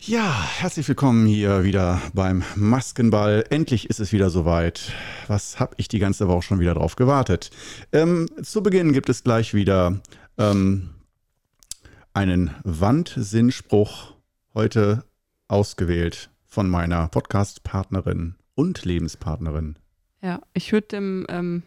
Ja, herzlich willkommen hier wieder beim Maskenball. Endlich ist es wieder soweit. Was habe ich die ganze Woche schon wieder drauf gewartet? Ähm, zu Beginn gibt es gleich wieder ähm, einen Wandsinnspruch, heute ausgewählt von meiner Podcast-Partnerin und Lebenspartnerin. Ja, ich würde dem ähm,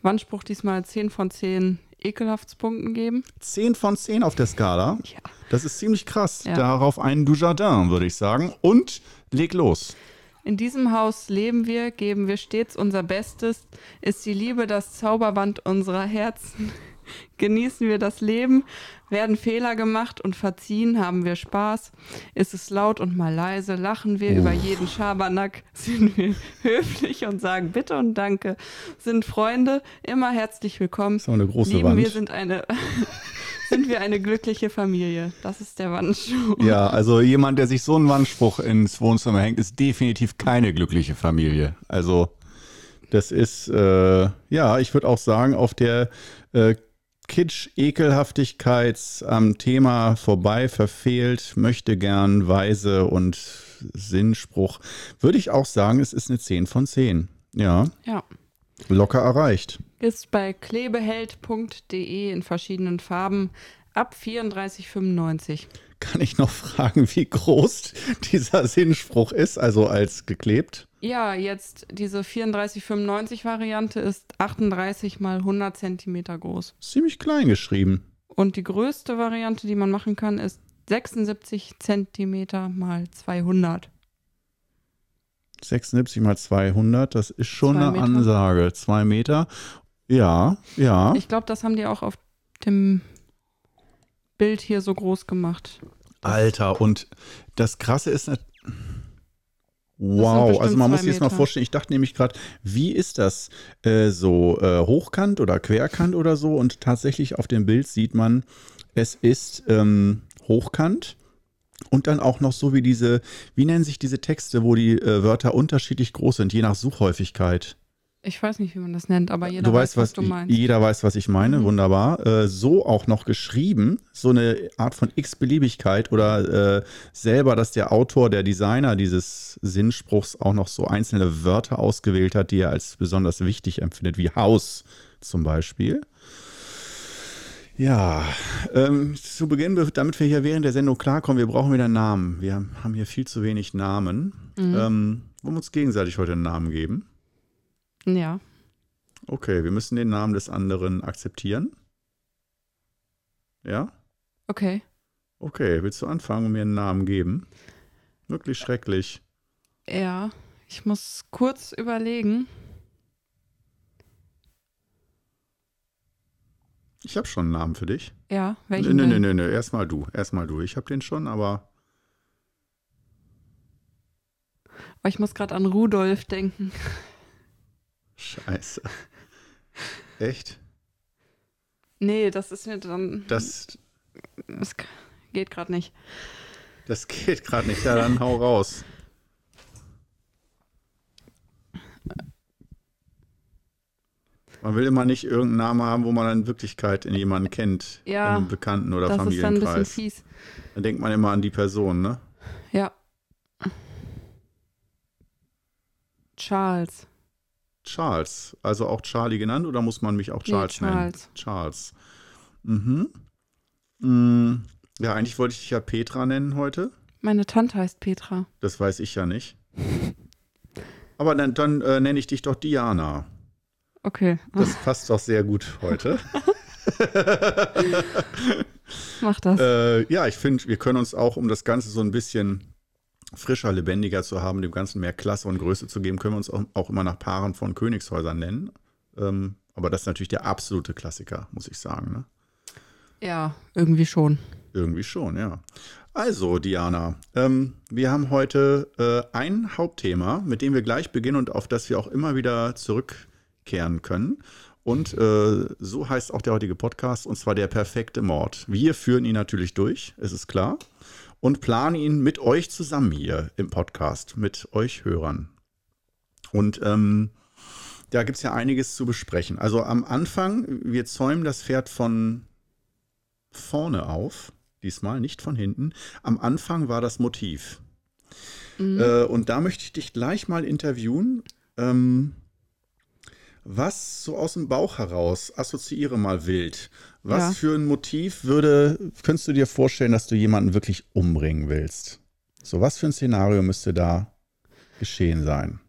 Wandspruch diesmal 10 von 10 Ekelhaftspunkten geben. 10 von 10 auf der Skala. Ja. Das ist ziemlich krass. Ja. Darauf einen Dujardin, würde ich sagen. Und leg los. In diesem Haus leben wir, geben wir stets unser Bestes, ist die Liebe das Zauberband unserer Herzen. Genießen wir das Leben, werden Fehler gemacht und verziehen, haben wir Spaß. Ist es laut und mal leise, lachen wir über jeden Schabernack, sind wir höflich und sagen Bitte und Danke, sind Freunde, immer herzlich willkommen. ist auch eine große Lieben Wand. wir sind eine, sind wir eine glückliche Familie. Das ist der Wandschuh. Ja, also jemand, der sich so einen Wandspruch ins Wohnzimmer hängt, ist definitiv keine glückliche Familie. Also das ist, äh, ja, ich würde auch sagen, auf der äh, Kitsch-Ekelhaftigkeits am Thema vorbei, verfehlt, möchte gern, weise und Sinnspruch, würde ich auch sagen, es ist eine 10 von 10. Ja, Ja. locker erreicht. Ist bei klebeheld.de in verschiedenen Farben ab 34,95. Kann ich noch fragen, wie groß dieser Sinnspruch ist, also als geklebt? Ja, jetzt diese 34,95 Variante ist 38 mal 100 Zentimeter groß. Ziemlich klein geschrieben. Und die größte Variante, die man machen kann, ist 76 Zentimeter mal 200. 76 mal 200, das ist schon Zwei eine Meter. Ansage. Zwei Meter. Ja, ja. Ich glaube, das haben die auch auf dem Bild hier so groß gemacht. Alter, und das Krasse ist, sind wow, also man muss sich jetzt mal vorstellen, ich dachte nämlich gerade, wie ist das äh, so äh, hochkant oder querkant oder so? Und tatsächlich auf dem Bild sieht man, es ist ähm, hochkant. Und dann auch noch so wie diese, wie nennen sich diese Texte, wo die äh, Wörter unterschiedlich groß sind, je nach Suchhäufigkeit. Ich weiß nicht, wie man das nennt, aber jeder du weiß, weißt, was, was, du meinst. jeder weiß, was ich meine. Mhm. Wunderbar. Äh, so auch noch geschrieben, so eine Art von x-Beliebigkeit oder äh, selber, dass der Autor, der Designer dieses Sinnspruchs auch noch so einzelne Wörter ausgewählt hat, die er als besonders wichtig empfindet, wie Haus zum Beispiel. Ja, ähm, zu Beginn, be- damit wir hier während der Sendung klarkommen, wir brauchen wieder Namen. Wir haben hier viel zu wenig Namen. Mhm. Ähm, wollen wir uns gegenseitig heute einen Namen geben? Ja. Okay, wir müssen den Namen des anderen akzeptieren. Ja? Okay. Okay, willst du anfangen und mir einen Namen geben? Wirklich schrecklich. Ja. Ich muss kurz überlegen. Ich habe schon einen Namen für dich. Ja, welchen nee, denn? nee, nee, erstmal du. Erstmal du. Ich habe den schon, aber Aber ich muss gerade an Rudolf denken. Scheiße. Echt? Nee, das ist mir dann. Das, Das geht gerade nicht. das geht gerade nicht. Ja, dann hau raus. Man will immer nicht irgendeinen Namen haben, wo man in Wirklichkeit in jemanden kennt. Ja, Im Bekannten- oder das ist dann ein bisschen Familienkreis. fies. Dann denkt man immer an die Person, ne? Ja. Charles. Charles. Also auch Charlie genannt oder muss man mich auch Nee, Charles nennen? Charles. Charles. Mhm. Mm, Ja, eigentlich wollte ich dich ja Petra nennen heute. Meine Tante heißt Petra. Das weiß ich ja nicht. Aber dann, dann äh, nenne ich dich doch Diana. Okay, Das passt doch sehr gut heute. mach das. äh, ja, ich finde, wir können uns auch, um das Ganze so ein bisschen frischer, lebendiger zu haben, dem Ganzen mehr Klasse und Größe zu geben, können wir uns auch, immer nach Paaren von Königshäusern nennen. Ähm, aber das ist natürlich der absolute Klassiker, muss ich sagen. Ne? ja, irgendwie schon. Irgendwie schon, ja. Also, Diana, ähm, wir haben heute äh, ein Hauptthema, mit dem wir gleich beginnen und auf das wir auch immer wieder zurückkehren können. Und äh, so heißt auch der heutige Podcast, und zwar der perfekte Mord. Wir führen ihn natürlich durch, es ist klar, und planen ihn mit euch zusammen hier im Podcast, mit euch Hörern. Und ähm, da gibt es ja einiges zu besprechen. Also am Anfang, wir zäumen das Pferd von vorne auf. diesmal, nicht von hinten. Am Anfang war das Motiv. Mhm. Äh, und da möchte ich dich gleich mal interviewen. Ähm, was so aus dem Bauch heraus, assoziiere mal wild. Was ja. für ein Motiv würde, könntest du dir vorstellen, dass du jemanden wirklich umbringen willst? So, was für ein Szenario müsste da geschehen sein?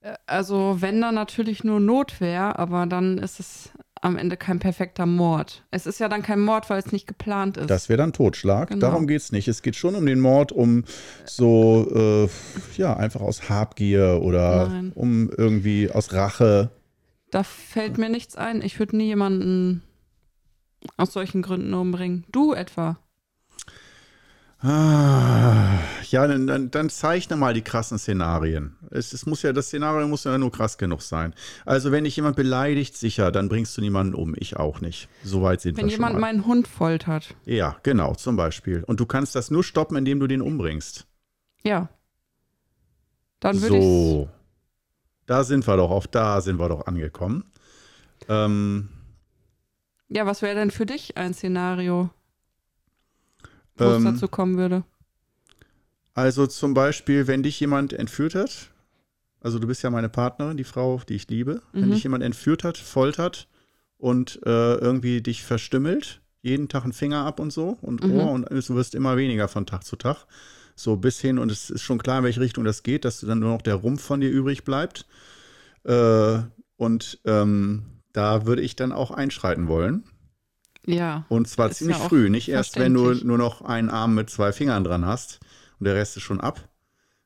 Äh, also, wenn da natürlich nur Notwehr, aber dann ist es am Ende kein perfekter Mord. Es ist ja dann kein Mord, weil es nicht geplant ist. Das wäre dann Totschlag. Genau. Darum geht es nicht. Es geht schon um den Mord, um so, äh, ja, einfach aus Habgier oder Nein. um irgendwie aus Rache. Da fällt mir nichts ein. Ich würde nie jemanden aus solchen Gründen umbringen. Du etwa. Ah, ja, dann, dann, zeichne mal die krassen Szenarien. Es, es, muss ja, das Szenario muss ja nur krass genug sein. Also, wenn dich jemand beleidigt, sicher, dann bringst du niemanden um. Ich auch nicht. Soweit sind wenn wir schon. Wenn jemand meinen Hund foltert. Ja, genau, zum Beispiel. Und du kannst das nur stoppen, indem du den umbringst. Ja. Dann würde ich. So. Da sind wir doch, auf da sind wir doch angekommen. Ähm. Ja, was wäre denn für dich ein Szenario? wo ähm, es dazu kommen würde? Also zum Beispiel, wenn dich jemand entführt hat, also du bist ja meine Partnerin, die Frau, die ich liebe, mhm. wenn dich jemand entführt hat, foltert und äh, irgendwie dich verstümmelt, jeden Tag einen Finger ab und so und mhm. Ohr und du wirst immer weniger von Tag zu Tag. So bis hin, und es ist schon klar, in welche Richtung das geht, dass dann nur noch der Rumpf von dir übrig bleibt. Äh, und ähm, da würde ich dann auch einschreiten wollen. Ja. Und zwar ziemlich ja früh, nicht erst, wenn du nur noch einen Arm mit zwei Fingern dran hast und der Rest ist schon ab,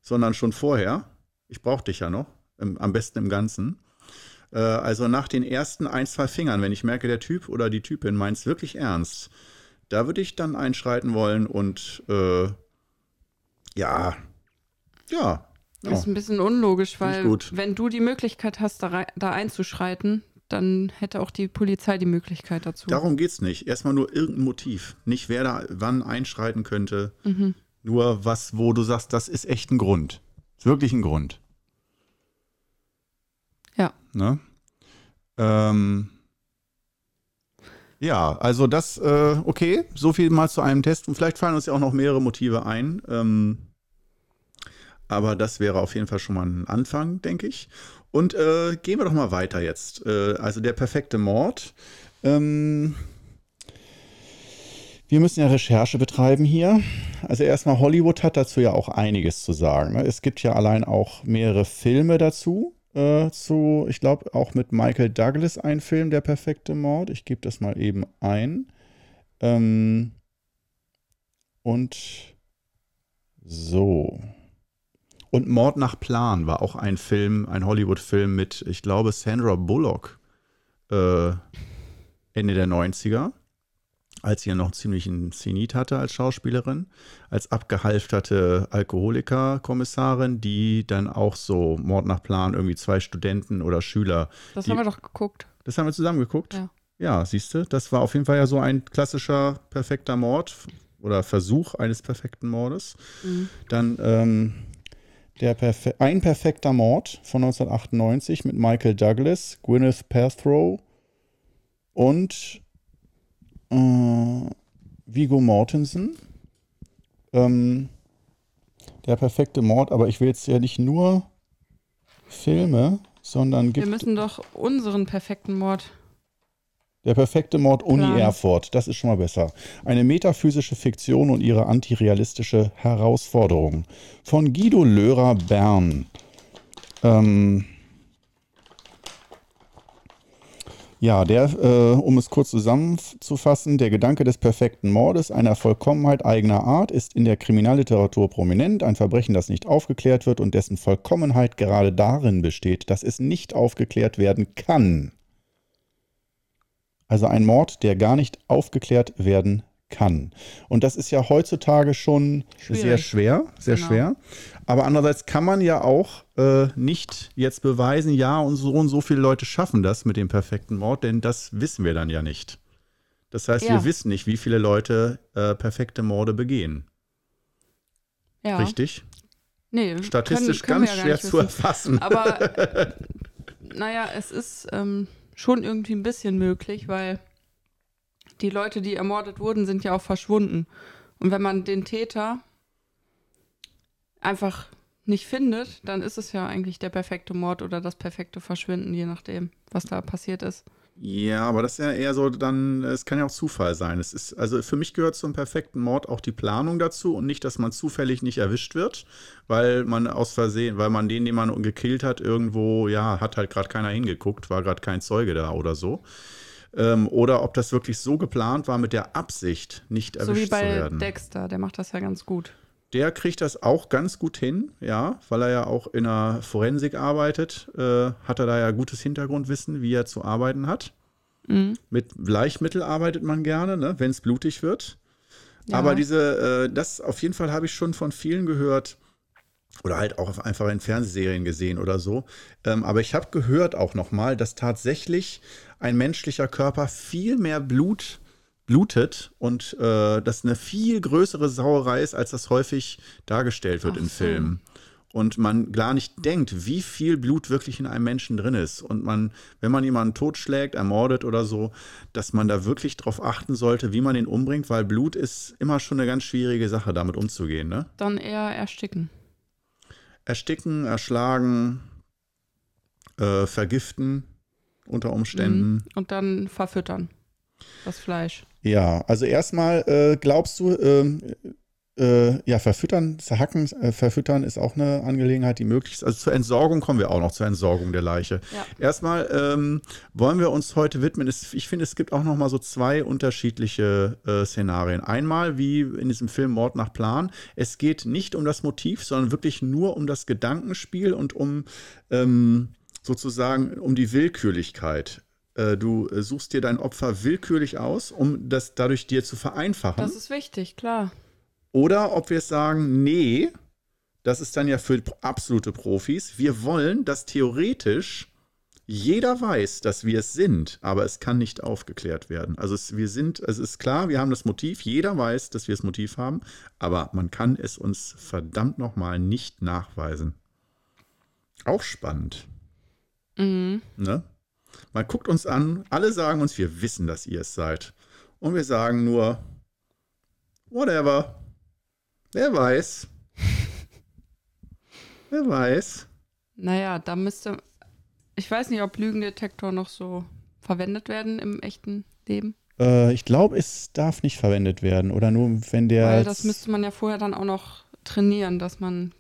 sondern schon vorher. Ich brauche dich ja noch, im, am besten im Ganzen. Äh, also nach den ersten ein, zwei Fingern, wenn ich merke, der Typ oder die Typin meint es wirklich ernst, da würde ich dann einschreiten wollen und äh, ja, ja. Das ist ein bisschen unlogisch, weil wenn du die Möglichkeit hast, da, da einzuschreiten, dann hätte auch die Polizei die Möglichkeit dazu. Darum geht es nicht. Erstmal nur irgendein Motiv. Nicht wer da wann einschreiten könnte. Mhm. Nur was, wo du sagst, das ist echt ein Grund. Ist wirklich ein Grund. Ja. Ne? Ähm, ja, also das, äh, okay, so viel mal zu einem Test. Und vielleicht fallen uns ja auch noch mehrere Motive ein. Ähm, aber das wäre auf jeden Fall schon mal ein Anfang, denke ich. Und äh, gehen wir doch mal weiter jetzt. Äh, also der perfekte Mord. Ähm, wir müssen ja Recherche betreiben hier. Also erstmal, Hollywood hat dazu ja auch einiges zu sagen. Ne? Es gibt ja allein auch mehrere Filme dazu. Äh, zu, ich glaube, auch mit Michael Douglas ein Film, Der perfekte Mord. Ich gebe das mal eben ein. Ähm, und so. Und Mord nach Plan war auch ein Film, ein Hollywood-Film mit, ich glaube, Sandra Bullock äh, Ende der 90er, als sie ja noch ziemlich einen Zenit hatte als Schauspielerin, als abgehalfterte Alkoholiker-Kommissarin, die dann auch so Mord nach Plan, irgendwie zwei Studenten oder Schüler. Das die, haben wir doch geguckt. Das haben wir zusammen geguckt? Ja. Ja, siehst du, das war auf jeden Fall ja so ein klassischer perfekter Mord oder Versuch eines perfekten Mordes. Mhm. Dann ähm, der Perfe Ein perfekter Mord von 1998 mit Michael Douglas, Gwyneth Paltrow und äh, Vigo Mortensen. Ähm, der perfekte Mord, aber ich will jetzt ja nicht nur Filme, sondern gibt. Wir müssen doch unseren perfekten Mord der perfekte Mord Uni Klar. Erfurt, das ist schon mal besser. Eine metaphysische Fiktion und ihre antirealistische Herausforderung. Von Guido Lörer Bern. Ähm ja, der, äh, um es kurz zusammenzufassen, der Gedanke des perfekten Mordes, einer Vollkommenheit eigener Art, ist in der Kriminalliteratur prominent. Ein Verbrechen, das nicht aufgeklärt wird und dessen Vollkommenheit gerade darin besteht, dass es nicht aufgeklärt werden kann. Also ein Mord, der gar nicht aufgeklärt werden kann. Und das ist ja heutzutage schon Schwierig. sehr schwer, sehr genau. schwer. Aber andererseits kann man ja auch äh, nicht jetzt beweisen, ja, und so und so viele Leute schaffen das mit dem perfekten Mord, denn das wissen wir dann ja nicht. Das heißt, ja. wir wissen nicht, wie viele Leute äh, perfekte Morde begehen. Ja. Richtig? Nee, Statistisch können, können ganz schwer zu erfassen. Aber naja, es ist. Ähm schon irgendwie ein bisschen möglich, weil die Leute, die ermordet wurden, sind ja auch verschwunden. Und wenn man den Täter einfach nicht findet, dann ist es ja eigentlich der perfekte Mord oder das perfekte Verschwinden, je nachdem, was da passiert ist. Ja, aber das ist ja eher so, dann, es kann ja auch Zufall sein. Es ist, also für mich gehört zum perfekten Mord auch die Planung dazu und nicht, dass man zufällig nicht erwischt wird, weil man aus Versehen, weil man den, den man gekillt hat, irgendwo, ja, hat halt gerade keiner hingeguckt, war gerade kein Zeuge da oder so. Ähm, oder ob das wirklich so geplant war mit der Absicht, nicht erwischt so wie bei zu werden. Dexter, der macht das ja ganz gut. Der kriegt das auch ganz gut hin, ja, weil er ja auch in der Forensik arbeitet, äh, hat er da ja gutes Hintergrundwissen, wie er zu arbeiten hat. Mhm. Mit Bleichmittel arbeitet man gerne, ne, wenn es blutig wird. Ja. Aber diese, äh, das auf jeden Fall habe ich schon von vielen gehört oder halt auch einfach in Fernsehserien gesehen oder so. Ähm, aber ich habe gehört auch nochmal, dass tatsächlich ein menschlicher Körper viel mehr Blut blutet und äh, das eine viel größere Sauerei ist, als das häufig dargestellt wird Ach in so. Filmen. Und man gar nicht denkt, wie viel Blut wirklich in einem Menschen drin ist. Und man, wenn man jemanden totschlägt, ermordet oder so, dass man da wirklich drauf achten sollte, wie man ihn umbringt, weil Blut ist immer schon eine ganz schwierige Sache, damit umzugehen. Ne? Dann eher ersticken. Ersticken, erschlagen, äh, vergiften unter Umständen. Mhm. Und dann verfüttern. Das Fleisch. Ja, also erstmal äh, glaubst du, ähm, äh, ja, verfüttern, zerhacken, äh, verfüttern ist auch eine Angelegenheit, die möglich ist. Also zur Entsorgung kommen wir auch noch, zur Entsorgung der Leiche. Ja. Erstmal ähm, wollen wir uns heute widmen. Ich finde, es gibt auch noch mal so zwei unterschiedliche äh, Szenarien. Einmal wie in diesem Film Mord nach Plan. Es geht nicht um das Motiv, sondern wirklich nur um das Gedankenspiel und um ähm, sozusagen um die Willkürlichkeit. Äh, Du äh, suchst dir dein Opfer willkürlich aus, um das dadurch dir zu vereinfachen. Das ist wichtig, klar. Oder ob wir sagen, nee, das ist dann ja für absolute Profis. Wir wollen, dass theoretisch jeder weiß, dass wir es sind, aber es kann nicht aufgeklärt werden. Also es, wir sind, es ist klar, wir haben das Motiv, jeder weiß, dass wir das Motiv haben, aber man kann es uns verdammt nochmal nicht nachweisen. Auch spannend. Mhm. Ne? Man guckt uns an, alle sagen uns, wir wissen, dass ihr es seid. Und wir sagen nur, whatever. Wer weiß. Wer weiß. Naja, da müsste. Ich weiß nicht, ob Lügendetektor noch so verwendet werden im echten Leben. Äh, ich glaube, es darf nicht verwendet werden. Oder nur, wenn der. Weil das müsste man ja vorher dann auch noch trainieren, dass man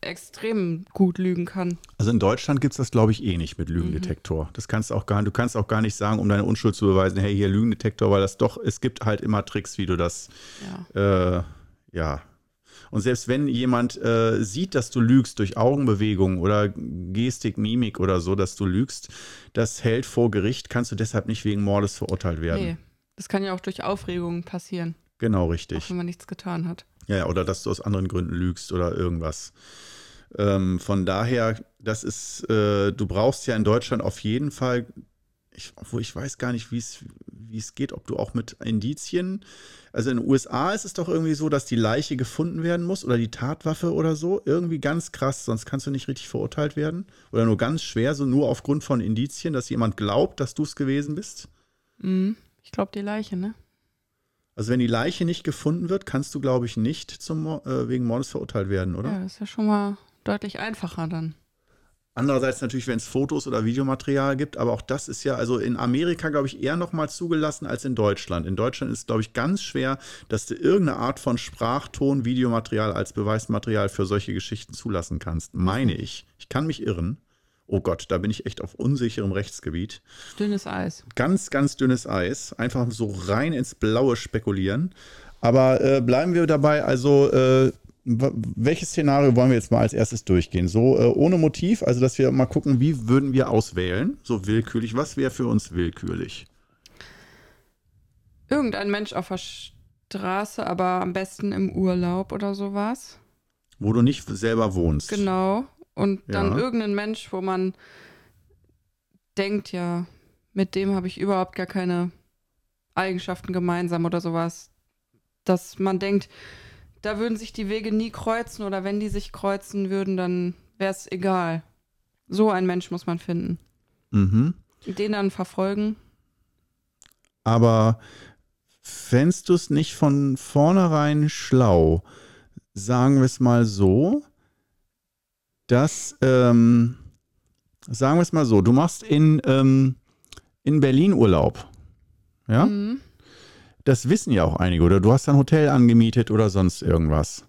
extrem gut lügen kann. also in Deutschland gibt es das, glaube ich, eh nicht mit Lügendetektor. Das kannst auch gar, du kannst auch gar nicht sagen, um deine Unschuld zu beweisen, hey, hier Lügendetektor, weil das doch, es gibt halt immer Tricks, wie du das Ja. äh, ja. Und selbst wenn jemand äh, sieht, dass du lügst durch Augenbewegungen oder Gestik, Mimik oder so, dass du lügst, das hält vor Gericht, kannst du deshalb nicht wegen Mordes verurteilt werden. Nee. Das kann ja auch durch Aufregung passieren, Genau, auch richtig. wenn man nichts getan hat. Ja, oder dass du aus anderen Gründen lügst oder irgendwas. Ähm, von daher, das ist, äh, du brauchst ja in Deutschland auf jeden Fall, ich, obwohl ich weiß gar nicht, wie es wie es geht, ob du auch mit Indizien, also in den USA ist es doch irgendwie so, dass die Leiche gefunden werden muss oder die Tatwaffe oder so, irgendwie ganz krass, sonst kannst du nicht richtig verurteilt werden oder nur ganz schwer, so nur aufgrund von Indizien, dass jemand glaubt, dass du es gewesen bist. Mhm. Ich glaube, die Leiche, ne? Also wenn die Leiche nicht gefunden wird, kannst du, glaube ich, nicht zum, äh, wegen Mordes verurteilt werden, oder? Ja, das ist ja schon mal deutlich einfacher dann. Andererseits natürlich, wenn es Fotos oder Videomaterial gibt, aber auch das ist ja, also in Amerika, glaube ich, eher noch mal zugelassen als in Deutschland. In Deutschland ist es, glaube ich, ganz schwer, dass du irgendeine Art von Sprachton, Videomaterial als Beweismaterial für solche Geschichten zulassen kannst. Meine ich. Ich kann mich irren. Oh Gott, da bin ich echt auf unsicherem Rechtsgebiet. Dünnes Eis. Ganz, ganz dünnes Eis. Einfach so rein ins Blaue spekulieren. Aber äh, bleiben wir dabei, also äh, welches Szenario wollen wir jetzt mal als erstes durchgehen? So äh, ohne Motiv, also dass wir mal gucken, wie würden wir auswählen? So willkürlich. Was wäre für uns willkürlich? Irgendein Mensch auf der Straße, aber am besten im Urlaub oder sowas. Wo du nicht selber wohnst. Genau. Und dann Ja. irgendein Mensch, wo man denkt, ja, mit dem habe ich überhaupt gar keine Eigenschaften gemeinsam oder sowas. Dass man denkt, da würden sich die Wege nie kreuzen oder wenn die sich kreuzen würden, dann wäre es egal. So ein Mensch muss man finden. Mhm. Den dann verfolgen. Aber fändest du es nicht von vornherein schlau, sagen wir es mal so, dass, ähm, sagen wir es mal so, du machst in, ähm, in Berlin Urlaub. Ja? Mhm. Das wissen ja auch einige. Oder du hast ein Hotel angemietet oder sonst irgendwas.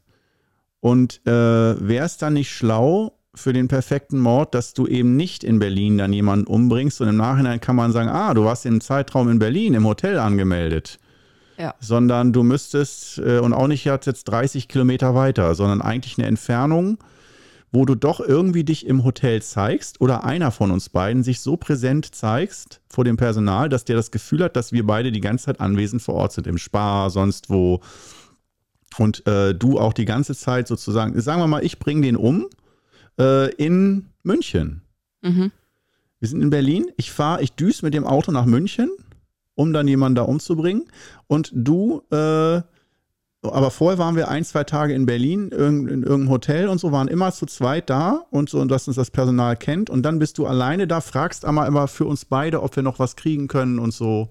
Und äh, wäre es dann nicht schlau für den perfekten Mord, dass du eben nicht in Berlin dann jemanden umbringst und im Nachhinein kann man sagen, ah, du warst im Zeitraum in Berlin im Hotel angemeldet. Ja. Sondern du müsstest, äh, und auch nicht jetzt 30 Kilometer weiter, sondern eigentlich eine Entfernung, wo du doch irgendwie dich im Hotel zeigst oder einer von uns beiden sich so präsent zeigst vor dem Personal, dass der das Gefühl hat, dass wir beide die ganze Zeit anwesend vor Ort sind, im Spar, sonst wo. Und äh, du auch die ganze Zeit sozusagen, sagen wir mal, ich bringe den um äh, in München. Mhm. Wir sind in Berlin. Ich fahre, ich düse mit dem Auto nach München, um dann jemanden da umzubringen. Und du, äh, aber vorher waren wir ein, zwei Tage in Berlin, in, in irgendeinem Hotel und so, waren immer zu zweit da und so, dass uns das Personal kennt. Und dann bist du alleine da, fragst einmal immer für uns beide, ob wir noch was kriegen können und so.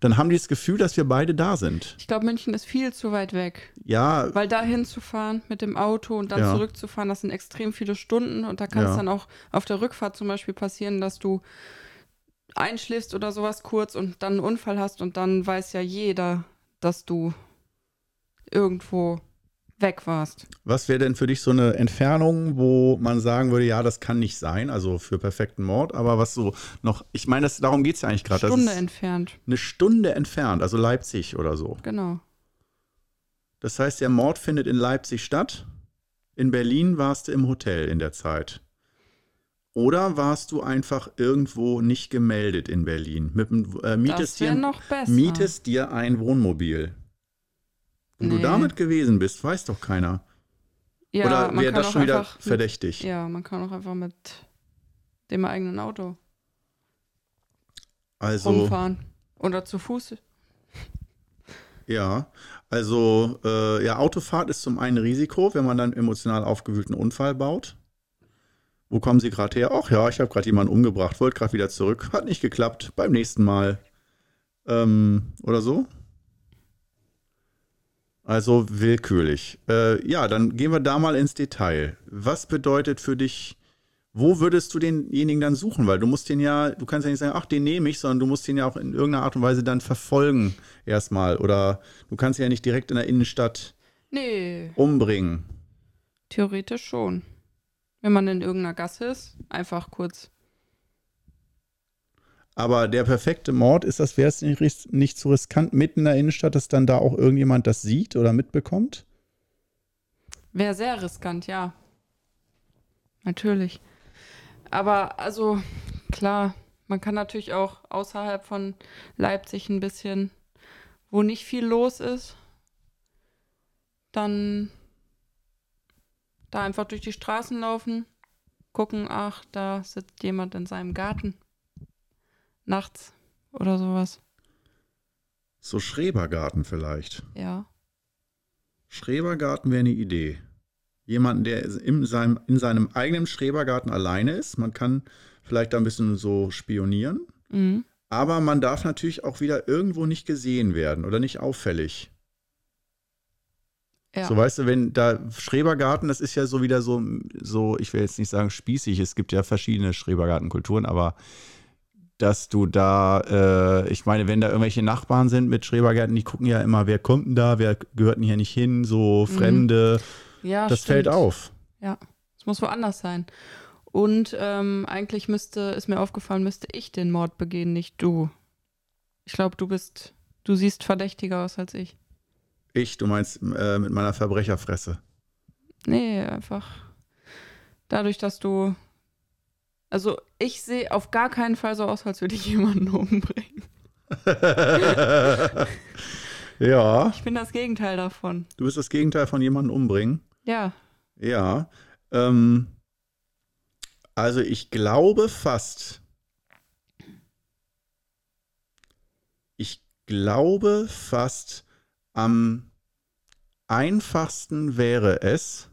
Dann haben die das Gefühl, dass wir beide da sind. Ich glaube, München ist viel zu weit weg. Ja, Weil da hinzufahren mit dem Auto und dann Ja. zurückzufahren, das sind extrem viele Stunden und da kann es Ja. dann auch auf der Rückfahrt zum Beispiel passieren, dass du einschläfst oder sowas kurz und dann einen Unfall hast und dann weiß ja jeder, dass du irgendwo weg warst. Was wäre denn für dich so eine Entfernung, wo man sagen würde, ja, das kann nicht sein, also für perfekten Mord, aber was so noch, ich meine, das, darum geht es ja eigentlich gerade. Das Stunde entfernt, eine Stunde entfernt, also Leipzig oder so. genau. Das heißt, der Mord findet in Leipzig statt. In Berlin warst du im Hotel in der Zeit. Oder warst du einfach irgendwo nicht gemeldet in Berlin? Mit äh, Das mietest, wäre dir, noch besser. mietest dir ein Wohnmobil. Wo du Nee. damit gewesen bist, weiß doch keiner. ja, Oder wäre das schon wieder einfach mit, verdächtig? Ja, man kann auch einfach mit dem eigenen Auto Also. rumfahren. Oder zu Fuß. Ja, also äh, ja, Autofahrt ist zum einen Risiko, wenn man dann emotional aufgewühlten Unfall baut. Wo kommen Sie gerade her? Ach ja, ich habe gerade jemanden umgebracht, wollte gerade wieder zurück, hat nicht geklappt, beim nächsten Mal. Ähm, oder so? Also willkürlich. Äh, ja, dann gehen wir da mal ins Detail. Was bedeutet für dich, wo würdest du denjenigen dann suchen? Weil du musst den ja, du kannst ja nicht sagen, ach, den nehme ich, sondern du musst den ja auch in irgendeiner Art und Weise dann verfolgen erstmal. Oder du kannst ihn ja nicht direkt in der Innenstadt Nee, umbringen. theoretisch schon. Wenn man in irgendeiner Gasse ist, einfach kurz. Aber der perfekte Mord, ist das, wäre es nicht, nicht zu riskant mitten in der Innenstadt, dass dann da auch irgendjemand das sieht oder mitbekommt? Wäre sehr riskant, ja. Natürlich. Aber also, klar, man kann natürlich auch außerhalb von Leipzig ein bisschen, wo nicht viel los ist, dann da einfach durch die Straßen laufen, gucken, ach, da sitzt jemand in seinem Garten. Nachts oder sowas. So Schrebergarten vielleicht. Ja. Schrebergarten wäre eine Idee. Jemanden, der in seinem, in seinem eigenen Schrebergarten alleine ist. Man kann vielleicht da ein bisschen so spionieren. Mhm. Aber man darf natürlich auch wieder irgendwo nicht gesehen werden oder nicht auffällig. Ja. So, weißt du, wenn da Schrebergarten, das ist ja so wieder so, so, ich will jetzt nicht sagen spießig, es gibt ja verschiedene Schrebergartenkulturen, aber dass du da, äh, ich meine, wenn da irgendwelche Nachbarn sind mit Schrebergärten, die gucken ja immer, wer kommt denn da, wer gehört denn hier nicht hin, so Fremde, ja, das stimmt. fällt auf. Ja, es muss woanders sein. Und ähm, eigentlich müsste, ist mir aufgefallen, müsste ich den Mord begehen, nicht du. Ich glaube, du bist, du siehst verdächtiger aus als ich. Ich, du meinst äh, mit meiner Verbrecherfresse. Nee, einfach dadurch, dass du. Also, ich sehe auf gar keinen Fall so aus, als würde ich jemanden umbringen. ja, Ich bin das Gegenteil davon. du bist das Gegenteil von jemandem umbringen. Ja, Ja, ähm, also ich glaube fast, ich glaube fast, am einfachsten wäre es,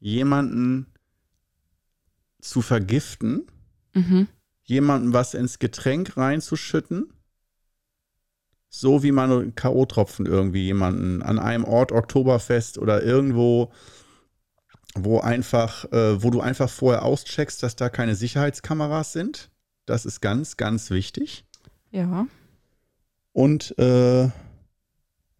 jemanden zu vergiften, mhm. jemandem was ins Getränk reinzuschütten, So wie man K.O.-Tropfen irgendwie jemanden an einem Ort Oktoberfest oder irgendwo, wo einfach, äh, wo du einfach vorher auscheckst, dass da keine Sicherheitskameras sind. Das ist ganz, ganz wichtig. Ja. Und äh,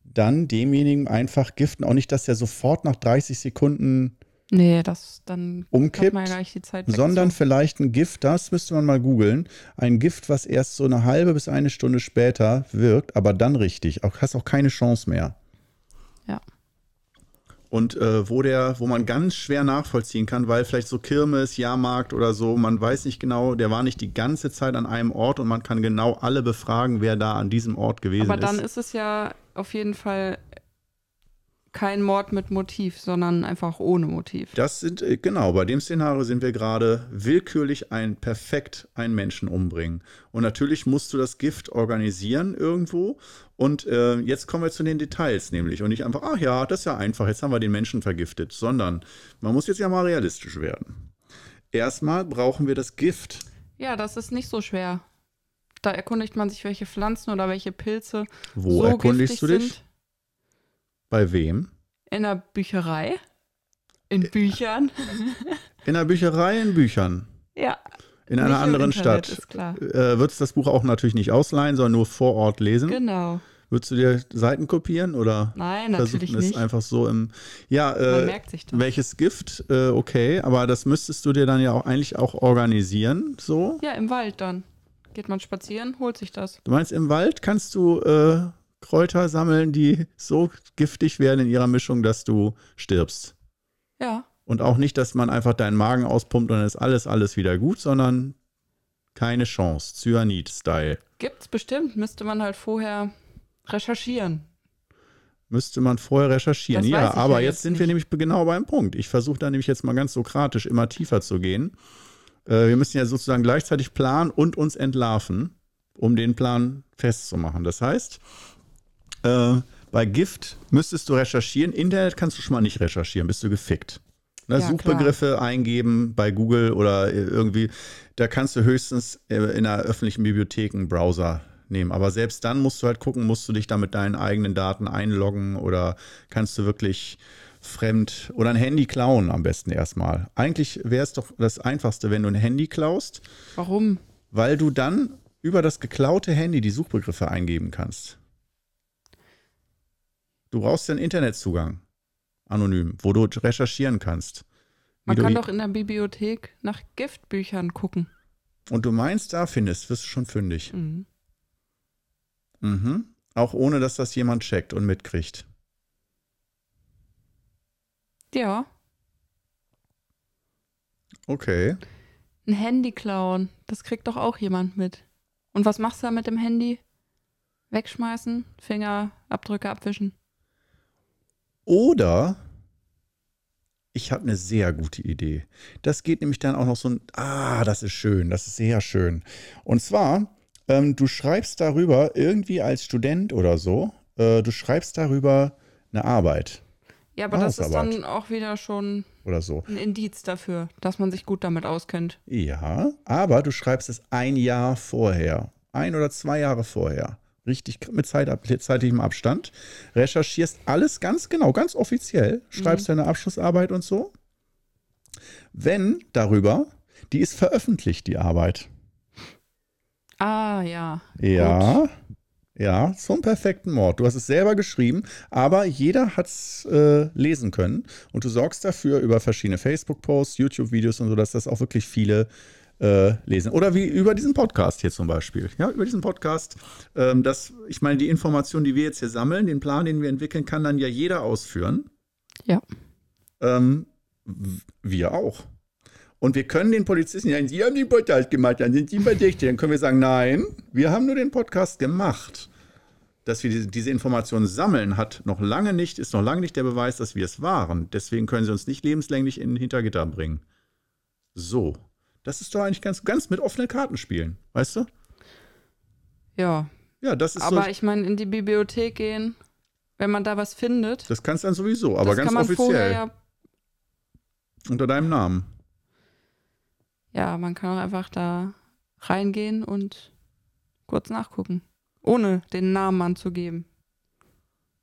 dann demjenigen einfach giften. Auch nicht, dass er sofort nach 30 Sekunden Nee, das dann umkippt, hat man ja gar nicht die Zeit weg sondern zu- vielleicht ein Gift, das müsste man mal googeln. Ein Gift, was erst so eine halbe bis eine Stunde später wirkt, aber dann richtig. Auch hast auch keine Chance mehr. Ja. Und äh, wo der, wo man ganz schwer nachvollziehen kann, weil vielleicht so Kirmes, Jahrmarkt oder so, man weiß nicht genau, der war nicht die ganze Zeit an einem Ort und man kann genau alle befragen, wer da an diesem Ort gewesen Aber dann ist. ist es ja auf jeden Fall kein Mord mit Motiv, sondern einfach ohne Motiv. Das sind, äh, genau, bei dem Szenario sind wir gerade willkürlich ein perfekt einen Menschen umbringen. Und natürlich musst du das Gift organisieren irgendwo. Und äh, jetzt kommen wir zu den Details nämlich. Und nicht einfach, ach ja, das ist ja einfach, jetzt haben wir den Menschen vergiftet, sondern man muss jetzt ja mal realistisch werden. Erstmal brauchen wir das Gift. Ja, das ist nicht so schwer. Da erkundigt man sich, welche Pflanzen oder welche Pilze Wo so erkundigst giftig du dich? sind. Bei wem? In der Bücherei. In Büchern. In der Bücherei, in Büchern. Ja. In einer anderen Internet, Stadt. Ist klar. Äh, würdest das Buch auch natürlich nicht ausleihen, sondern nur vor Ort lesen? Genau. Würdest du dir Seiten kopieren oder Nein, natürlich versuchen es nicht. einfach so im. Ja, Man äh, merkt sich das. welches Gift, äh, okay, aber das müsstest du dir dann ja auch eigentlich auch organisieren, so. Ja, im Wald dann. Geht man spazieren, holt sich das. Du meinst, im Wald kannst du äh, Kräuter sammeln, die so giftig werden in ihrer Mischung, dass du stirbst. Ja. Und auch nicht, dass man einfach deinen Magen auspumpt und dann ist alles, alles wieder gut, sondern keine Chance. Cyanid-Style. Gibt's bestimmt. Müsste man halt vorher recherchieren. Müsste man vorher recherchieren. Das Ja, aber ja jetzt jetzt sind wir nicht. nämlich genau beim Punkt. Ich versuche da nämlich jetzt mal ganz sokratisch immer tiefer zu gehen. Äh, wir müssen ja sozusagen gleichzeitig planen und uns entlarven, um den Plan festzumachen. Das heißt, äh, bei Gift müsstest du recherchieren. Internet kannst du schon mal nicht recherchieren, bist du gefickt. Ne, Ja, Suchbegriffe eingeben bei Google oder äh, irgendwie, da kannst du höchstens äh, in einer öffentlichen Bibliothek einen Browser nehmen. Aber selbst dann musst du halt gucken, musst du dich da mit deinen eigenen Daten einloggen oder kannst du wirklich fremd oder ein Handy klauen am besten erstmal. Eigentlich wäre es doch das Einfachste, wenn du ein Handy klaust, Warum? weil du dann über das geklaute Handy die Suchbegriffe eingeben kannst. Du brauchst einen Internetzugang, anonym, wo du recherchieren kannst. Man kann doch in der Bibliothek nach Giftbüchern gucken. und du meinst, da findest, wirst du schon fündig. Mhm. Mhm. Auch ohne, dass das jemand checkt und mitkriegt. Ja. Okay. Ein Handy klauen. Das kriegt doch auch jemand mit. Und was machst du da mit dem Handy? Wegschmeißen, Fingerabdrücke abwischen. Oder ich habe eine sehr gute Idee. Das geht nämlich dann auch noch so ein, ah, das ist schön, das ist sehr schön. Und zwar, ähm, du schreibst darüber irgendwie als Student oder so, äh, du schreibst darüber eine Arbeit Ja, aber das ist dann auch wieder schon oder so. ein Indiz dafür, dass man sich gut damit auskennt. Ja, aber du schreibst es ein Jahr vorher, ein oder zwei Jahre vorher. Richtig mit Zeit, zeitlichem Abstand. Recherchierst alles ganz genau, ganz offiziell. Schreibst deine Abschlussarbeit und so. Wenn darüber, die ist veröffentlicht, die Arbeit. Ah, ja. Ja. Ja, zum perfekten Mord. Du hast es selber geschrieben, aber jeder hat es äh, lesen können. Und du sorgst dafür über verschiedene Facebook-Posts, YouTube-Videos und so, dass das auch wirklich viele äh, lesen. Oder wie über diesen Podcast hier zum Beispiel. Ja, über diesen Podcast. Ähm, das, ich meine, die Informationen, die wir jetzt hier sammeln, den Plan, den wir entwickeln, kann dann ja jeder ausführen. Ja. Ähm, wir auch. Und wir können den Polizisten sagen, Sie haben den Podcast gemacht, dann sind Sie verdächtig. Dann können wir sagen, nein, wir haben nur den Podcast gemacht. Dass wir diese, diese Informationen sammeln, hat noch lange nicht, ist noch lange nicht der Beweis, dass wir es waren. Deswegen können sie uns nicht lebenslänglich in Hintergitter bringen. So. Das ist doch eigentlich ganz, ganz mit offenen Karten spielen, weißt du? Ja. Ja, das ist Aber so. ich meine, in die Bibliothek gehen, wenn man da was findet, Das kannst du dann sowieso, aber das ganz kann man vorher offiziell. ja. Unter deinem Namen. Ja, man kann auch einfach da reingehen und kurz nachgucken. ohne den Namen anzugeben.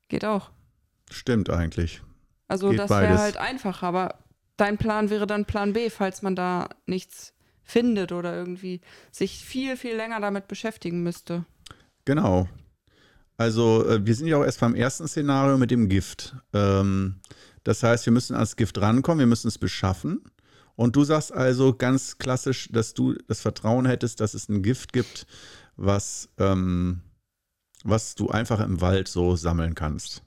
Geht auch. Stimmt eigentlich. Also Geht das wäre halt einfach, aber dein Plan wäre dann Plan B, falls man da nichts findet oder irgendwie sich viel, viel länger damit beschäftigen müsste. Genau. Also äh, wir sind ja auch erst beim ersten Szenario mit dem Gift. Ähm, das heißt, wir müssen ans Gift rankommen, wir müssen es beschaffen. Und du sagst also ganz klassisch, dass du das Vertrauen hättest, dass es ein Gift gibt, was, ähm, was du einfach im Wald so sammeln kannst.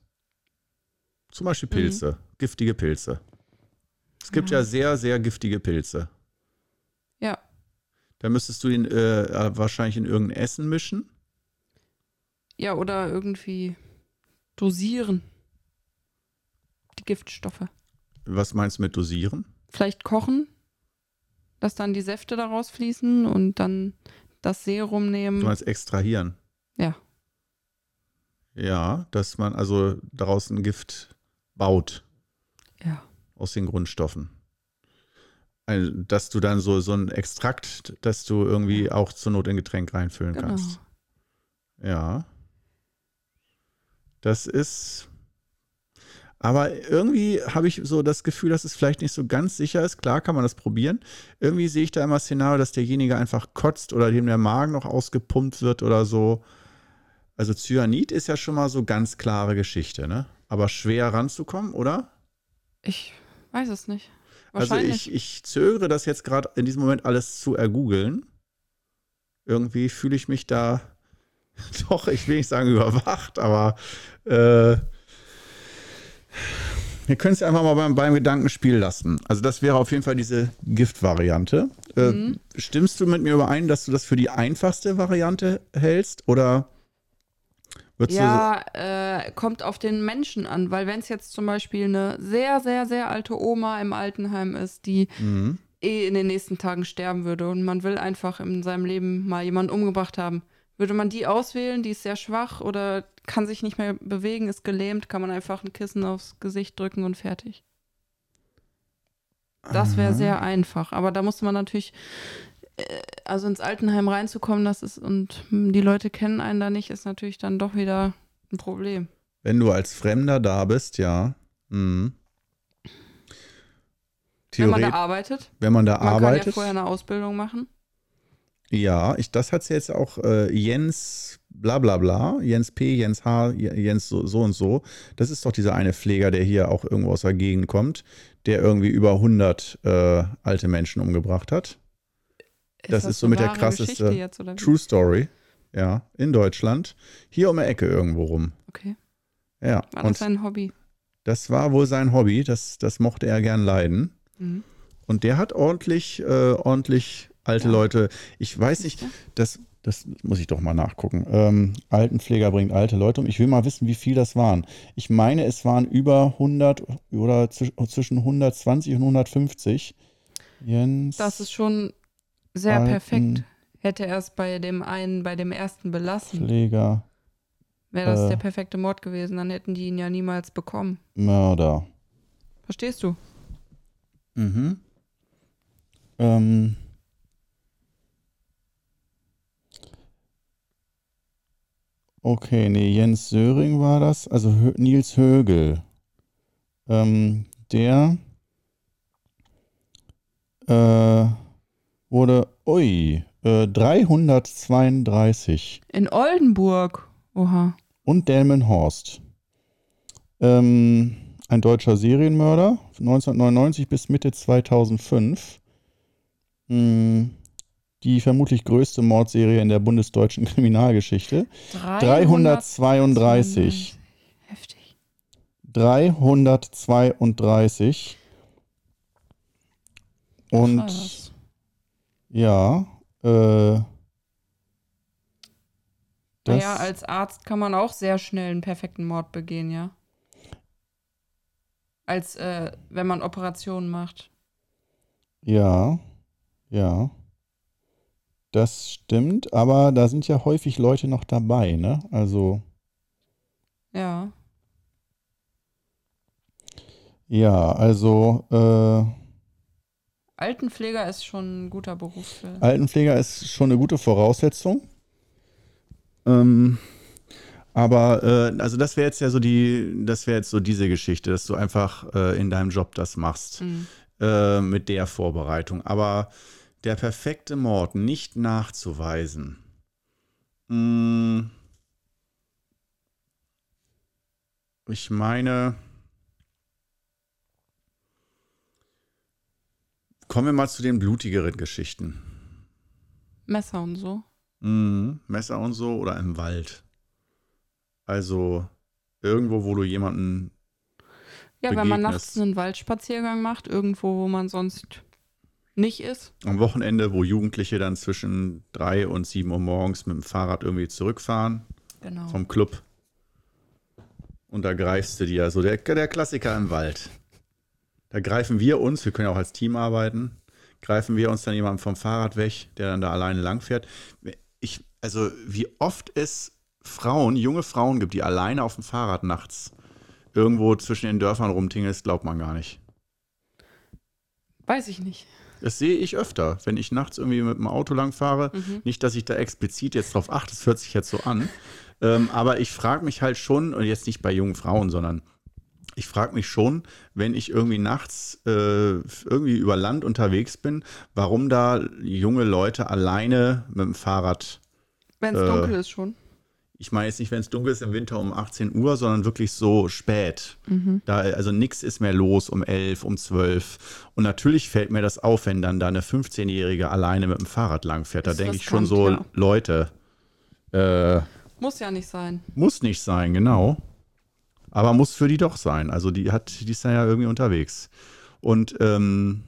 Zum Beispiel Pilze, giftige Pilze. Es gibt ja. Ja. sehr, sehr giftige Pilze. Ja, Da müsstest du ihn äh, wahrscheinlich in irgendein Essen mischen. ja, oder irgendwie dosieren. Die Giftstoffe. Was meinst du mit dosieren? Vielleicht kochen, dass dann die Säfte daraus fließen und dann das Serum nehmen. Du meinst extrahieren? Ja. Ja, dass man also daraus ein Gift baut Ja. Aus den Grundstoffen. Also, dass du dann so, so ein Extrakt, dass du irgendwie auch zur Not in Getränk reinfüllen Genau. kannst. Ja. Das ist. Aber irgendwie habe ich so das Gefühl, dass es vielleicht nicht so ganz sicher ist. Klar kann man das probieren. Irgendwie sehe ich da immer Szenario, dass derjenige einfach kotzt oder dem der Magen noch ausgepumpt wird oder so. Also Cyanid ist ja schon mal so ganz klare Geschichte, ne? Aber schwer ranzukommen, oder? Ich weiß es nicht. Also Wahrscheinlich. ich, ich zögere das jetzt gerade in diesem Moment alles zu ergoogeln. Irgendwie fühle ich mich da doch, ich will nicht sagen überwacht, aber äh, wir können es einfach mal beim, beim Gedankenspiel lassen. Also das wäre auf jeden Fall diese Gift-Variante. Äh, Mhm. Stimmst du mit mir überein, dass du das für die einfachste Variante hältst? Oder würdest ja, äh, kommt auf den Menschen an, weil wenn es jetzt zum Beispiel eine sehr, sehr, sehr alte Oma im Altenheim ist, die. Mhm. eh in den nächsten Tagen sterben würde und man will einfach in seinem Leben mal jemanden umgebracht haben, würde man die auswählen, die ist sehr schwach oder kann sich nicht mehr bewegen, ist gelähmt, kann man einfach ein Kissen aufs Gesicht drücken und fertig. Das wäre sehr einfach, aber da musste man natürlich, also ins Altenheim reinzukommen, das ist, und hm, die Leute kennen einen da nicht, ist natürlich dann doch wieder ein Problem. Wenn du als Fremder da bist, ja. Mhm. Wenn man da arbeitet, wenn man da man kann ja arbeitet. vorher eine Ausbildung machen. Ja, ich, das hat jetzt auch äh, Jens bla bla bla, Jens P, Jens H, Jens so, so und so. Das ist doch dieser eine Pfleger, der hier auch irgendwo aus der Gegend kommt, der irgendwie über 100 äh, alte Menschen umgebracht hat. Das ist so mit der krasseste jetzt? True Story. Ja, in Deutschland. Hier um die Ecke irgendwo rum. Okay. Ja, War und das ein Hobby? das war wohl sein Hobby. Das, das mochte er gern leiden. Mhm. Und der hat ordentlich, äh, ordentlich alte Ja. Leute. Ich weiß nicht, das, das muss ich doch mal nachgucken. Ähm, Altenpfleger bringt alte Leute um. Ich will mal wissen, wie viel das waren. Ich meine, es waren über 100 oder zwisch- zwischen 120 und 150. Jens. Das ist schon sehr perfekt. Hätte er es bei dem einen, bei dem ersten belassen, Pfleger, wäre das äh. der perfekte Mord gewesen. Dann hätten die ihn ja niemals bekommen. Mörder. Verstehst du? Mhm. Ähm. Okay, nee, Jens Söring war das. Also Hö Nils Högel. Ähm, der äh, wurde, ui, äh, 332. In Oldenburg. Oha. und Delmenhorst. Ähm, ein deutscher Serienmörder, 1999 bis Mitte 2005. Hm, die vermutlich größte Mordserie in der bundesdeutschen Kriminalgeschichte. 332. Heftig. 332. Und. Ja, äh, Naja, als Arzt kann man auch sehr schnell einen perfekten Mord begehen, ja. Als äh, wenn man Operationen macht. Ja, ja. Das stimmt, aber da sind ja häufig Leute noch dabei, ne? Also, Ja. ja, also äh, Altenpfleger ist schon ein guter Beruf für. Altenpfleger ist schon eine gute Voraussetzung. Ähm, aber äh, also das wäre jetzt ja so die, das wäre jetzt so diese Geschichte, dass du einfach äh, in deinem Job das machst Mhm. äh, mit der Vorbereitung. Aber der perfekte Mord nicht nachzuweisen. Mh, ich meine, kommen wir mal zu den blutigeren Geschichten. Messer und so. Mhm, Messer und so oder im Wald. Also irgendwo, wo du jemanden. Ja, wenn man Begegnest. nachts einen Waldspaziergang macht, irgendwo, wo man sonst nicht ist. Am Wochenende, wo Jugendliche dann zwischen drei und sieben Uhr morgens mit dem Fahrrad irgendwie zurückfahren Genau. vom Club. Und da greifst du dir, also der, der Klassiker im Wald. Da greifen wir uns, wir können ja auch als Team arbeiten, greifen wir uns dann jemanden vom Fahrrad weg, der dann da alleine langfährt. Ich, also wie oft es Frauen, junge Frauen gibt, die alleine auf dem Fahrrad nachts irgendwo zwischen den Dörfern rumtingeln, das glaubt man gar nicht. Weiß ich nicht. Das sehe ich öfter, wenn ich nachts irgendwie mit dem Auto lang fahre. Mhm. Nicht, dass ich da explizit jetzt drauf achte, das hört sich jetzt so an. Ähm, aber ich frage mich halt schon, und jetzt nicht bei jungen Frauen, sondern ich frage mich schon, wenn ich irgendwie nachts äh, irgendwie über Land unterwegs bin, warum da junge Leute alleine mit dem Fahrrad, Wenn es Äh, dunkel ist schon. ich meine jetzt nicht, wenn es dunkel ist im Winter um 18 Uhr, sondern wirklich so spät. Da, also nichts ist mehr los um 11, um 12. Und natürlich fällt mir das auf, wenn dann da eine 15-Jährige alleine mit dem Fahrrad langfährt. Da denke ich schon riskant, so, ja. Leute, äh, Muss ja nicht sein. muss nicht sein, genau. Aber muss für die doch sein. Also die hat, die ist ja irgendwie unterwegs. Und ähm,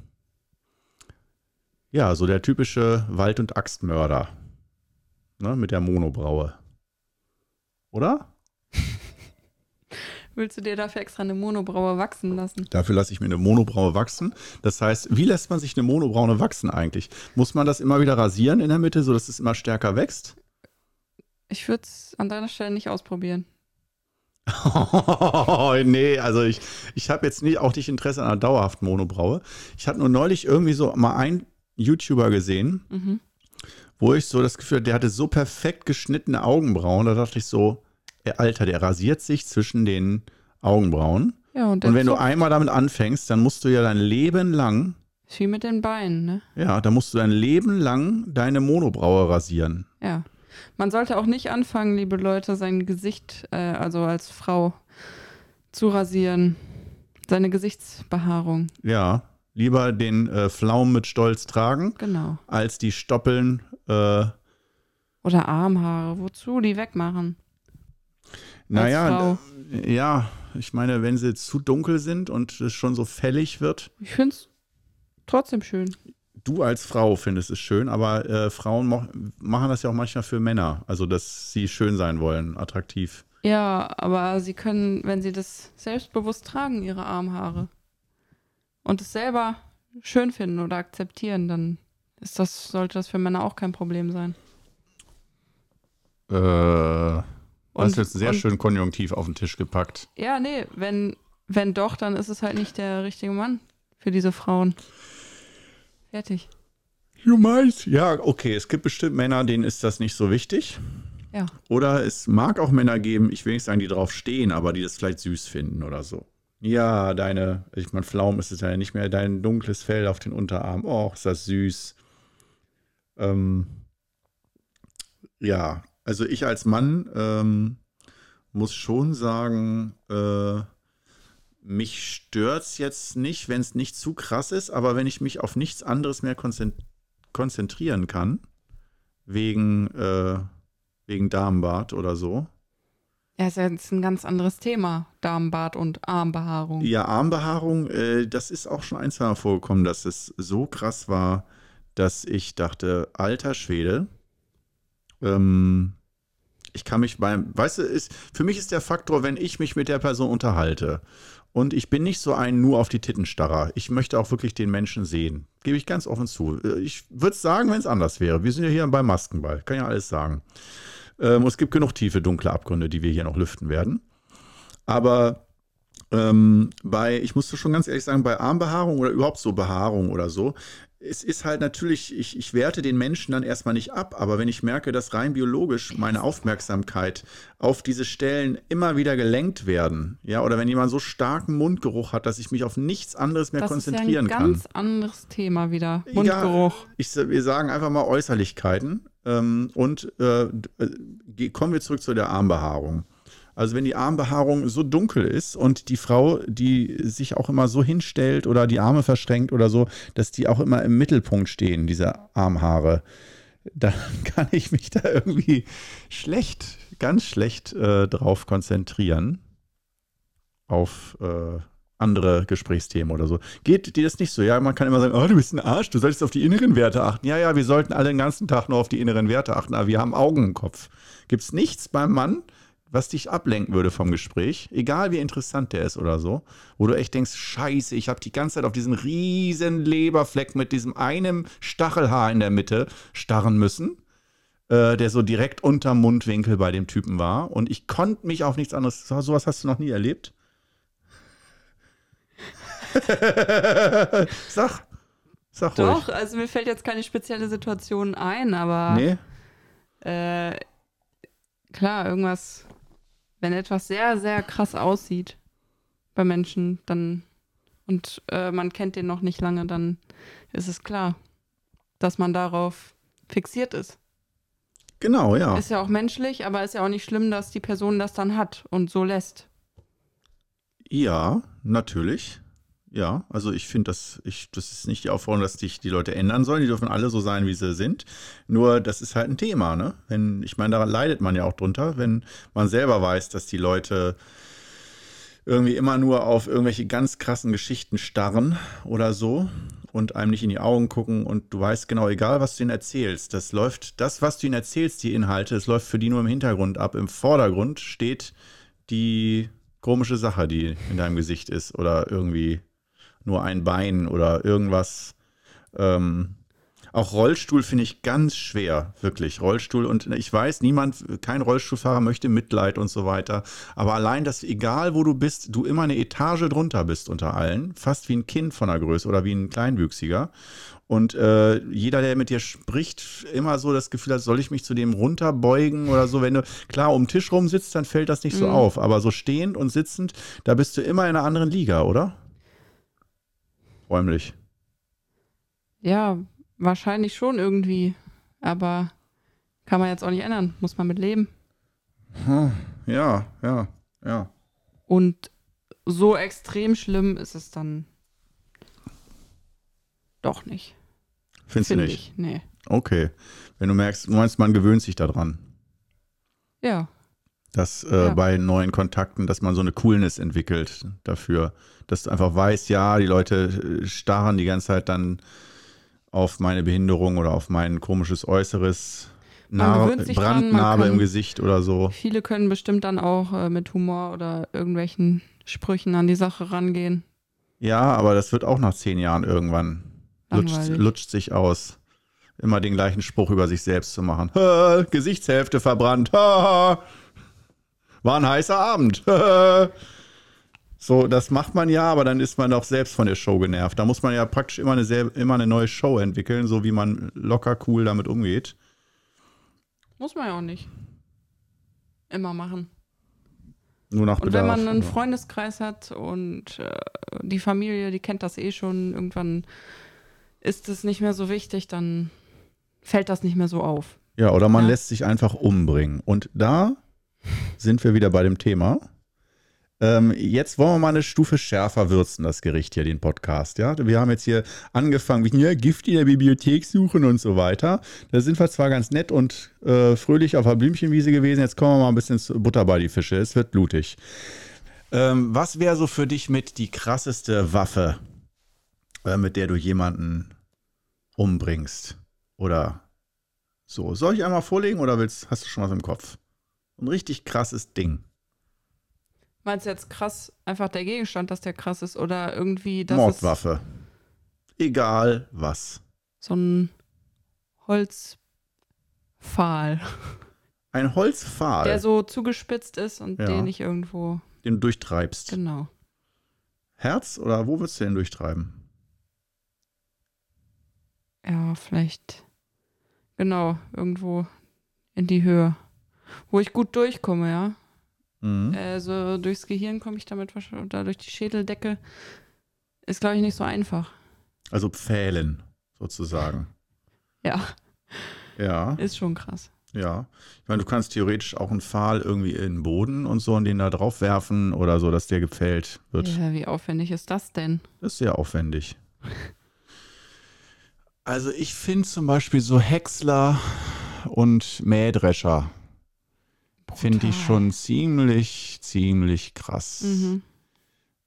ja, so der typische Wald- und Axtmörder. Ne, mit der Monobraue. Oder? Willst du dir dafür extra eine Monobraue wachsen lassen? Dafür lasse ich mir eine Monobraue wachsen. Das heißt, wie lässt man sich eine Monobraune wachsen eigentlich? Muss man das immer wieder rasieren in der Mitte, sodass es immer stärker wächst? Ich würde es an deiner Stelle nicht ausprobieren. nee, also ich, ich habe jetzt nicht, auch nicht Interesse an einer dauerhaften Monobraue. Ich habe nur neulich irgendwie so mal einen YouTuber gesehen, Mhm. wo ich so das Gefühl, hatte, der hatte so perfekt geschnittene Augenbrauen. Da dachte ich so, Alter, der rasiert sich zwischen den Augenbrauen. Ja, und, Und wenn du Zopf einmal damit anfängst, dann musst du ja dein Leben lang, ist wie mit den Beinen, ne? ja, dann musst du dein Leben lang deine Monobraue rasieren. Ja. Man sollte auch nicht anfangen, liebe Leute, sein Gesicht, äh, also als Frau, zu rasieren. Seine Gesichtsbehaarung. Ja, lieber den äh, Pflaumen mit Stolz tragen, Genau. als die Stoppeln äh, Oder Armhaare. Wozu die wegmachen? Naja, d- ja, ich meine, wenn sie zu dunkel sind und es schon so fällig wird, Ich finde es trotzdem schön. Du als Frau findest es schön, aber äh, Frauen mo machen das ja auch manchmal für Männer, also dass sie schön sein wollen, attraktiv. Ja, aber sie können, wenn sie das selbstbewusst tragen, ihre Armhaare und es selber schön finden oder akzeptieren, dann ist das, sollte das für Männer auch kein Problem sein. Äh, hast Und- jetzt sehr und- schön konjunktiv auf den Tisch gepackt. Ja, nee, wenn, wenn doch, dann ist es halt nicht der richtige Mann für diese Frauen. Fertig. Du meinst? Ja, okay, es gibt bestimmt Männer, denen ist das nicht so wichtig. Ja. Oder es mag auch Männer geben, ich will nicht sagen, die drauf stehen, aber die das vielleicht süß finden oder so. Ja, deine, ich meine, Pflaumen ist es ja nicht mehr, dein dunkles Fell auf den Unterarm. Oh, ist das süß. Ähm, ja, also ich als Mann ähm, muss schon sagen, äh, mich stört's jetzt nicht, wenn es nicht zu krass ist, aber wenn ich mich auf nichts anderes mehr konzent konzentrieren kann, wegen, äh, wegen Damenbart oder so. Ja, ist ja jetzt ein ganz anderes Thema. Damenbart und Armbehaarung. Ja, Armbehaarung, äh, das ist auch schon ein, zwei Mal vorgekommen, dass es so krass war, dass ich dachte, alter Schwede, ähm, ich kann mich beim, weißt du, ist, für mich ist der Faktor, wenn ich mich mit der Person unterhalte und ich bin nicht so ein nur auf die Titenstarrer, ich möchte auch wirklich den Menschen sehen, gebe ich ganz offen zu. Äh, Ich würde es sagen, wenn es anders wäre. Wir sind ja hier beim Maskenball, kann ja alles sagen. Ähm, es gibt genug tiefe, dunkle Abgründe, die wir hier noch lüften werden. Aber ähm, bei, ich musste schon ganz ehrlich sagen, bei Armbehaarung oder überhaupt so Behaarung oder so, es ist halt natürlich, ich, ich werte den Menschen dann erstmal nicht ab, aber wenn ich merke, dass rein biologisch meine Aufmerksamkeit auf diese Stellen immer wieder gelenkt werden, ja, oder wenn jemand so starken Mundgeruch hat, dass ich mich auf nichts anderes mehr Das konzentrieren ist ja kann. ein ganz anderes Thema wieder. Mundgeruch. Ich, wir sagen einfach mal Äußerlichkeiten ähm, und äh, äh, kommen wir zurück zu der Armbehaarung. Also wenn die Armbehaarung so dunkel ist und die Frau, die sich auch immer so hinstellt oder die Arme verschränkt oder so, dass die auch immer im Mittelpunkt stehen, diese Armhaare, dann kann ich mich da irgendwie schlecht, ganz schlecht äh, drauf konzentrieren. Auf äh, andere Gesprächsthemen oder so. Geht dir das nicht so? Ja, man kann immer sagen, oh, du bist ein Arsch, du solltest auf die inneren Werte achten. Ja, ja, wir sollten alle den ganzen Tag nur auf die inneren Werte achten, aber wir haben Augen im Kopf. Gibt es nichts beim Mann, was dich ablenken würde vom Gespräch, egal wie interessant der ist oder so, wo du echt denkst, scheiße, ich habe die ganze Zeit auf diesen riesen Leberfleck mit diesem einem Stachelhaar in der Mitte starren müssen, äh, der so direkt unterm Mundwinkel bei dem Typen war und ich konnte mich auf nichts anderes, so, sowas hast du noch nie erlebt? Sag, sag ruhig. Doch, also mir fällt jetzt keine spezielle Situation ein, aber Nee? äh, klar, irgendwas, wenn etwas sehr, sehr krass aussieht bei Menschen, dann und äh, man kennt den noch nicht lange, dann ist es klar, dass man darauf fixiert ist. Genau, ja. Ist ja auch menschlich, aber ist ja auch nicht schlimm, dass die Person das dann hat und so lässt. Ja, natürlich. Ja, also ich finde, das, das ist nicht die Aufforderung, dass sich die Leute ändern sollen. Die dürfen alle so sein, wie sie sind. Nur, das ist halt ein Thema, ne? Wenn, ich meine, daran leidet man ja auch drunter, wenn man selber weiß, dass die Leute irgendwie immer nur auf irgendwelche ganz krassen Geschichten starren oder so und einem nicht in die Augen gucken und du weißt genau, egal was du ihnen erzählst, das läuft, das, was du ihnen erzählst, die Inhalte, das läuft für die nur im Hintergrund ab. Im Vordergrund steht die komische Sache, die in deinem Gesicht ist oder irgendwie nur ein Bein oder irgendwas. Ähm, auch Rollstuhl finde ich ganz schwer, wirklich. Rollstuhl und ich weiß, niemand, kein Rollstuhlfahrer möchte Mitleid und so weiter. Aber allein, dass egal wo du bist, du immer eine Etage drunter bist unter allen, fast wie ein Kind von der Größe oder wie ein Kleinwüchsiger. Und äh, jeder, der mit dir spricht, immer so das Gefühl hat, soll ich mich zu dem runterbeugen oder so. Wenn du klar um den Tisch rum sitzt, dann fällt das nicht so Mhm. auf. Aber so stehend und sitzend, da bist du immer in einer anderen Liga, oder? Räumlich. Ja, wahrscheinlich schon irgendwie. Aber kann man jetzt auch nicht ändern. Muss man mit leben. Hm, Ja, ja, ja. Und so extrem schlimm ist es dann doch nicht. Findest du Finde nicht? ich. Nee. Okay. Wenn du merkst, du meinst, man gewöhnt sich daran, Ja. Dass äh, Ja. bei neuen Kontakten, dass man so eine Coolness entwickelt dafür, dass du einfach weißt, ja, die Leute äh, starren die ganze Zeit dann auf meine Behinderung oder auf mein komisches Äußeres, Man Nar gewöhnt sich dran, man Brandnarbe kann- im Gesicht oder so. Viele können bestimmt dann auch äh, mit Humor oder irgendwelchen Sprüchen an die Sache rangehen. Ja, aber das wird auch nach zehn Jahren irgendwann lutscht, lutscht sich aus. Immer den gleichen Spruch über sich selbst zu machen. Gesichtshälfte verbrannt. Ha, war ein heißer Abend. So, das macht man ja, aber dann ist man auch selbst von der Show genervt. Da muss man ja praktisch immer eine, immer eine neue Show entwickeln, so wie man locker cool damit umgeht. Muss man ja auch nicht. Immer machen. Nur nach Und Bedarf. wenn man einen? Freundeskreis hat und äh, die Familie, die kennt das eh schon, irgendwann ist es nicht mehr so wichtig, dann fällt das nicht mehr so auf. Ja, oder man Ja. lässt sich einfach umbringen. Und da sind wir wieder bei dem Thema. Ähm, jetzt wollen wir mal eine Stufe schärfer würzen, das Gericht hier, den Podcast. Ja, wir haben jetzt hier angefangen, wie ja, Gift in der Bibliothek suchen und so weiter. Da sind wir zwar ganz nett und äh, fröhlich auf der Blümchenwiese gewesen. Jetzt kommen wir mal ein bisschen zu Butter bei die Fische. Es wird blutig. Ähm, was wäre so für dich mit die krasseste Waffe, äh, mit der du jemanden umbringst? Oder so, soll ich einmal vorlegen oder willst, hast du schon was im Kopf? Ein richtig krasses Ding. Meinst du jetzt krass, einfach der Gegenstand, dass der krass ist oder irgendwie, dass Mordwaffe. Egal was. so ein Holzpfahl, Ein Holzpfahl, der so zugespitzt ist und Ja. den ich irgendwo, den du durchtreibst. genau. Herz oder wo würdest du denn durchtreiben? Ja, vielleicht. Genau, irgendwo in die Höhe. Wo ich gut durchkomme, ja. Mhm. Also durchs Gehirn komme ich damit wahrscheinlich, oder durch die Schädeldecke. Ist, glaube ich, nicht so einfach. Also Pfählen sozusagen. Ja, Ja, ist schon krass. ja. Ich meine, du kannst theoretisch auch einen Pfahl irgendwie in den Boden und so und den da drauf werfen oder so, dass der gepfählt wird. Ja, wie aufwendig ist das denn? Das ist sehr aufwendig. Also ich finde zum Beispiel so Häcksler und Mähdrescher finde ich schon ziemlich, ziemlich krass. Mhm.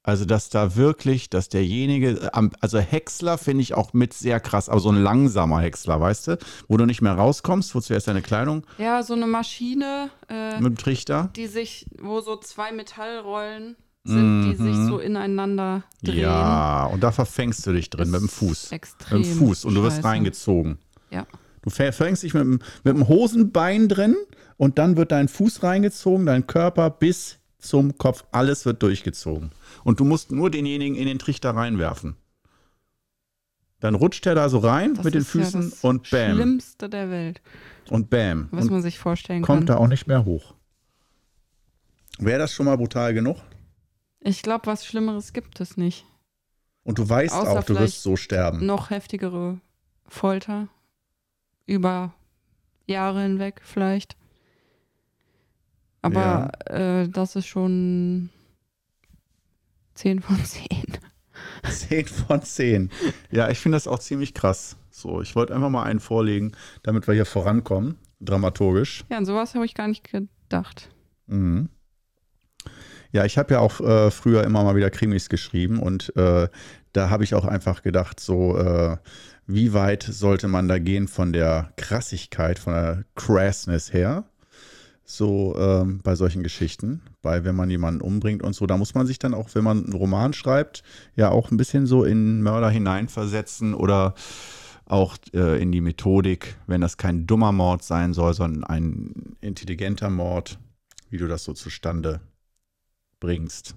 Also dass da wirklich, dass derjenige, also Häcksler finde ich auch mit sehr krass, aber so ein langsamer Häcksler, weißt du, wo du nicht mehr rauskommst, wo zuerst deine Kleidung Ja, so eine Maschine, äh, mit dem Trichter. die sich, wo so zwei Metallrollen sind, die sich Mhm. so ineinander drehen. Ja, und da verfängst du dich drin mit dem Fuß. Extrem. Mit dem Fuß und du wirst scheiße. reingezogen. Ja. Du fäng- fängst dich mit dem, mit dem Hosenbein drin und dann wird dein Fuß reingezogen, dein Körper bis zum Kopf, alles wird durchgezogen. Und du musst nur denjenigen in den Trichter reinwerfen. Dann rutscht er da so rein Das mit den ja Füßen das und bam. Schlimmste der Welt, Und bam. was Und man sich vorstellen kommt kann. da auch nicht mehr hoch. Wäre das schon mal brutal genug? Ich glaube, was Schlimmeres gibt es nicht. Und du weißt Außer auch, du wirst so sterben. Noch heftigere Folter. Über Jahre hinweg vielleicht. Aber äh, das ist schon 10 von 10. 10 von 10. Ja, ich finde das auch ziemlich krass. So, ich wollte einfach mal einen vorlegen, damit wir hier vorankommen, dramaturgisch. Ja, an sowas habe ich gar nicht gedacht. Mhm. Ja, ich habe ja auch äh, früher immer mal wieder Krimis geschrieben und äh, da habe ich auch einfach gedacht, so, äh, wie weit sollte man da gehen von der Krassigkeit, von der Crassness her? So ähm, bei solchen Geschichten, bei wenn man jemanden umbringt und so, da muss man sich dann auch, wenn man einen Roman schreibt, ja auch ein bisschen so in Mörder hineinversetzen oder auch äh, in die Methodik, wenn das kein dummer Mord sein soll, sondern ein intelligenter Mord, wie du das so zustande bringst.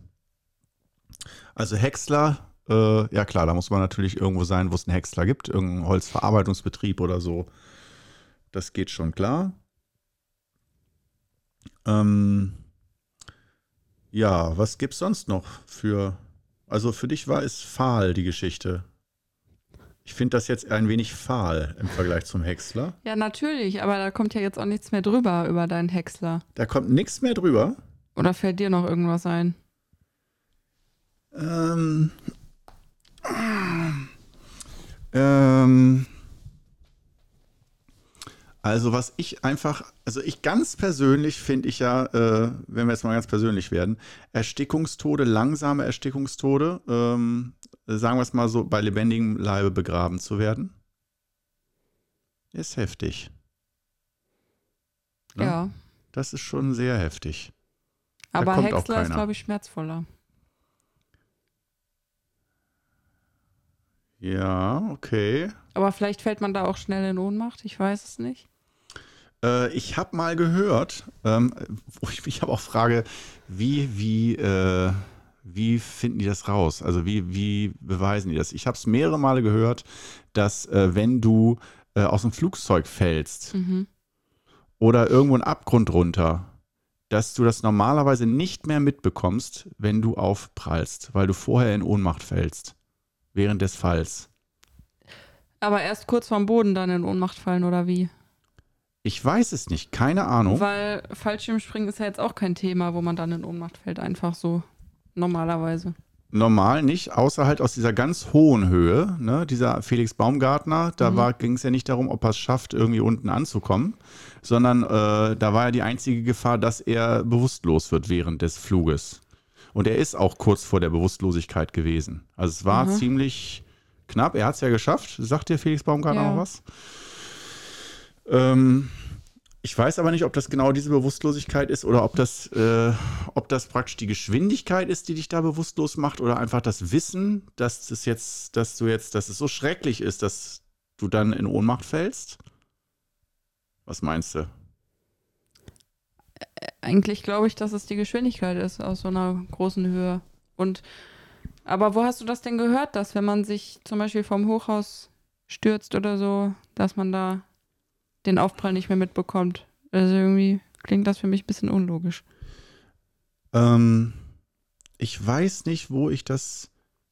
Also Häcksler, äh, ja klar, da muss man natürlich irgendwo sein, wo es einen Häcksler gibt, irgendein Holzverarbeitungsbetrieb oder so. Das geht schon klar. Ähm, ja, was gibt's sonst noch für, also für dich war es fahl, die Geschichte. Ich finde das jetzt ein wenig fahl im Vergleich zum Häcksler. Ja, natürlich, aber da kommt ja jetzt auch nichts mehr drüber über deinen Häcksler. Da kommt nichts mehr drüber. Oder fällt dir noch irgendwas ein? Ähm, ähm, also was ich einfach, also ich ganz persönlich finde ich ja, äh, wenn wir jetzt mal ganz persönlich werden, Erstickungstode, langsame Erstickungstode, ähm, sagen wir es mal so, bei lebendigem Leibe begraben zu werden, ist heftig. Ja. Ja. Das ist schon sehr heftig. Aber Häcksler ist, glaube ich, schmerzvoller. Ja, okay. Aber vielleicht fällt man da auch schnell in Ohnmacht, ich weiß es nicht. Äh, ich habe mal gehört, ähm, ich mich aber auch frage, wie, wie, äh, wie finden die das raus? Also wie, wie beweisen die das? Ich habe es mehrere Male gehört, dass äh, wenn du äh, aus dem Flugzeug fällst Mhm. oder irgendwo einen Abgrund runter, dass du das normalerweise nicht mehr mitbekommst, wenn du aufprallst, weil du vorher in Ohnmacht fällst. Während des Falls. Aber erst kurz vorm Boden dann in Ohnmacht fallen oder wie? Ich weiß es nicht, keine Ahnung. Weil Fallschirmspringen ist ja jetzt auch kein Thema, wo man dann in Ohnmacht fällt, einfach so. Normalerweise. normal nicht, außer halt aus dieser ganz hohen Höhe, ne, dieser Felix Baumgartner, da Mhm. ging es ja nicht darum, ob er es schafft, irgendwie unten anzukommen, sondern äh, da war ja die einzige Gefahr, dass er bewusstlos wird während des Fluges. Und er ist auch kurz vor der Bewusstlosigkeit gewesen. Also es war Aha. ziemlich knapp, er hat es ja geschafft, sagt dir Felix Baumgartner Ja. noch was? Ähm, ich weiß aber nicht, ob das genau diese Bewusstlosigkeit ist oder ob das, äh, ob das praktisch die Geschwindigkeit ist, die dich da bewusstlos macht oder einfach das Wissen, dass das jetzt, dass du jetzt, dass es so schrecklich ist, dass du dann in Ohnmacht fällst. Was meinst du? Eigentlich glaube ich, dass es die Geschwindigkeit ist aus so einer großen Höhe. Und Aber wo hast du das denn gehört, dass wenn man sich zum Beispiel vom Hochhaus stürzt oder so, dass man da den Aufprall nicht mehr mitbekommt? Also irgendwie klingt das für mich ein bisschen unlogisch. Ähm, ich weiß nicht, wo ich das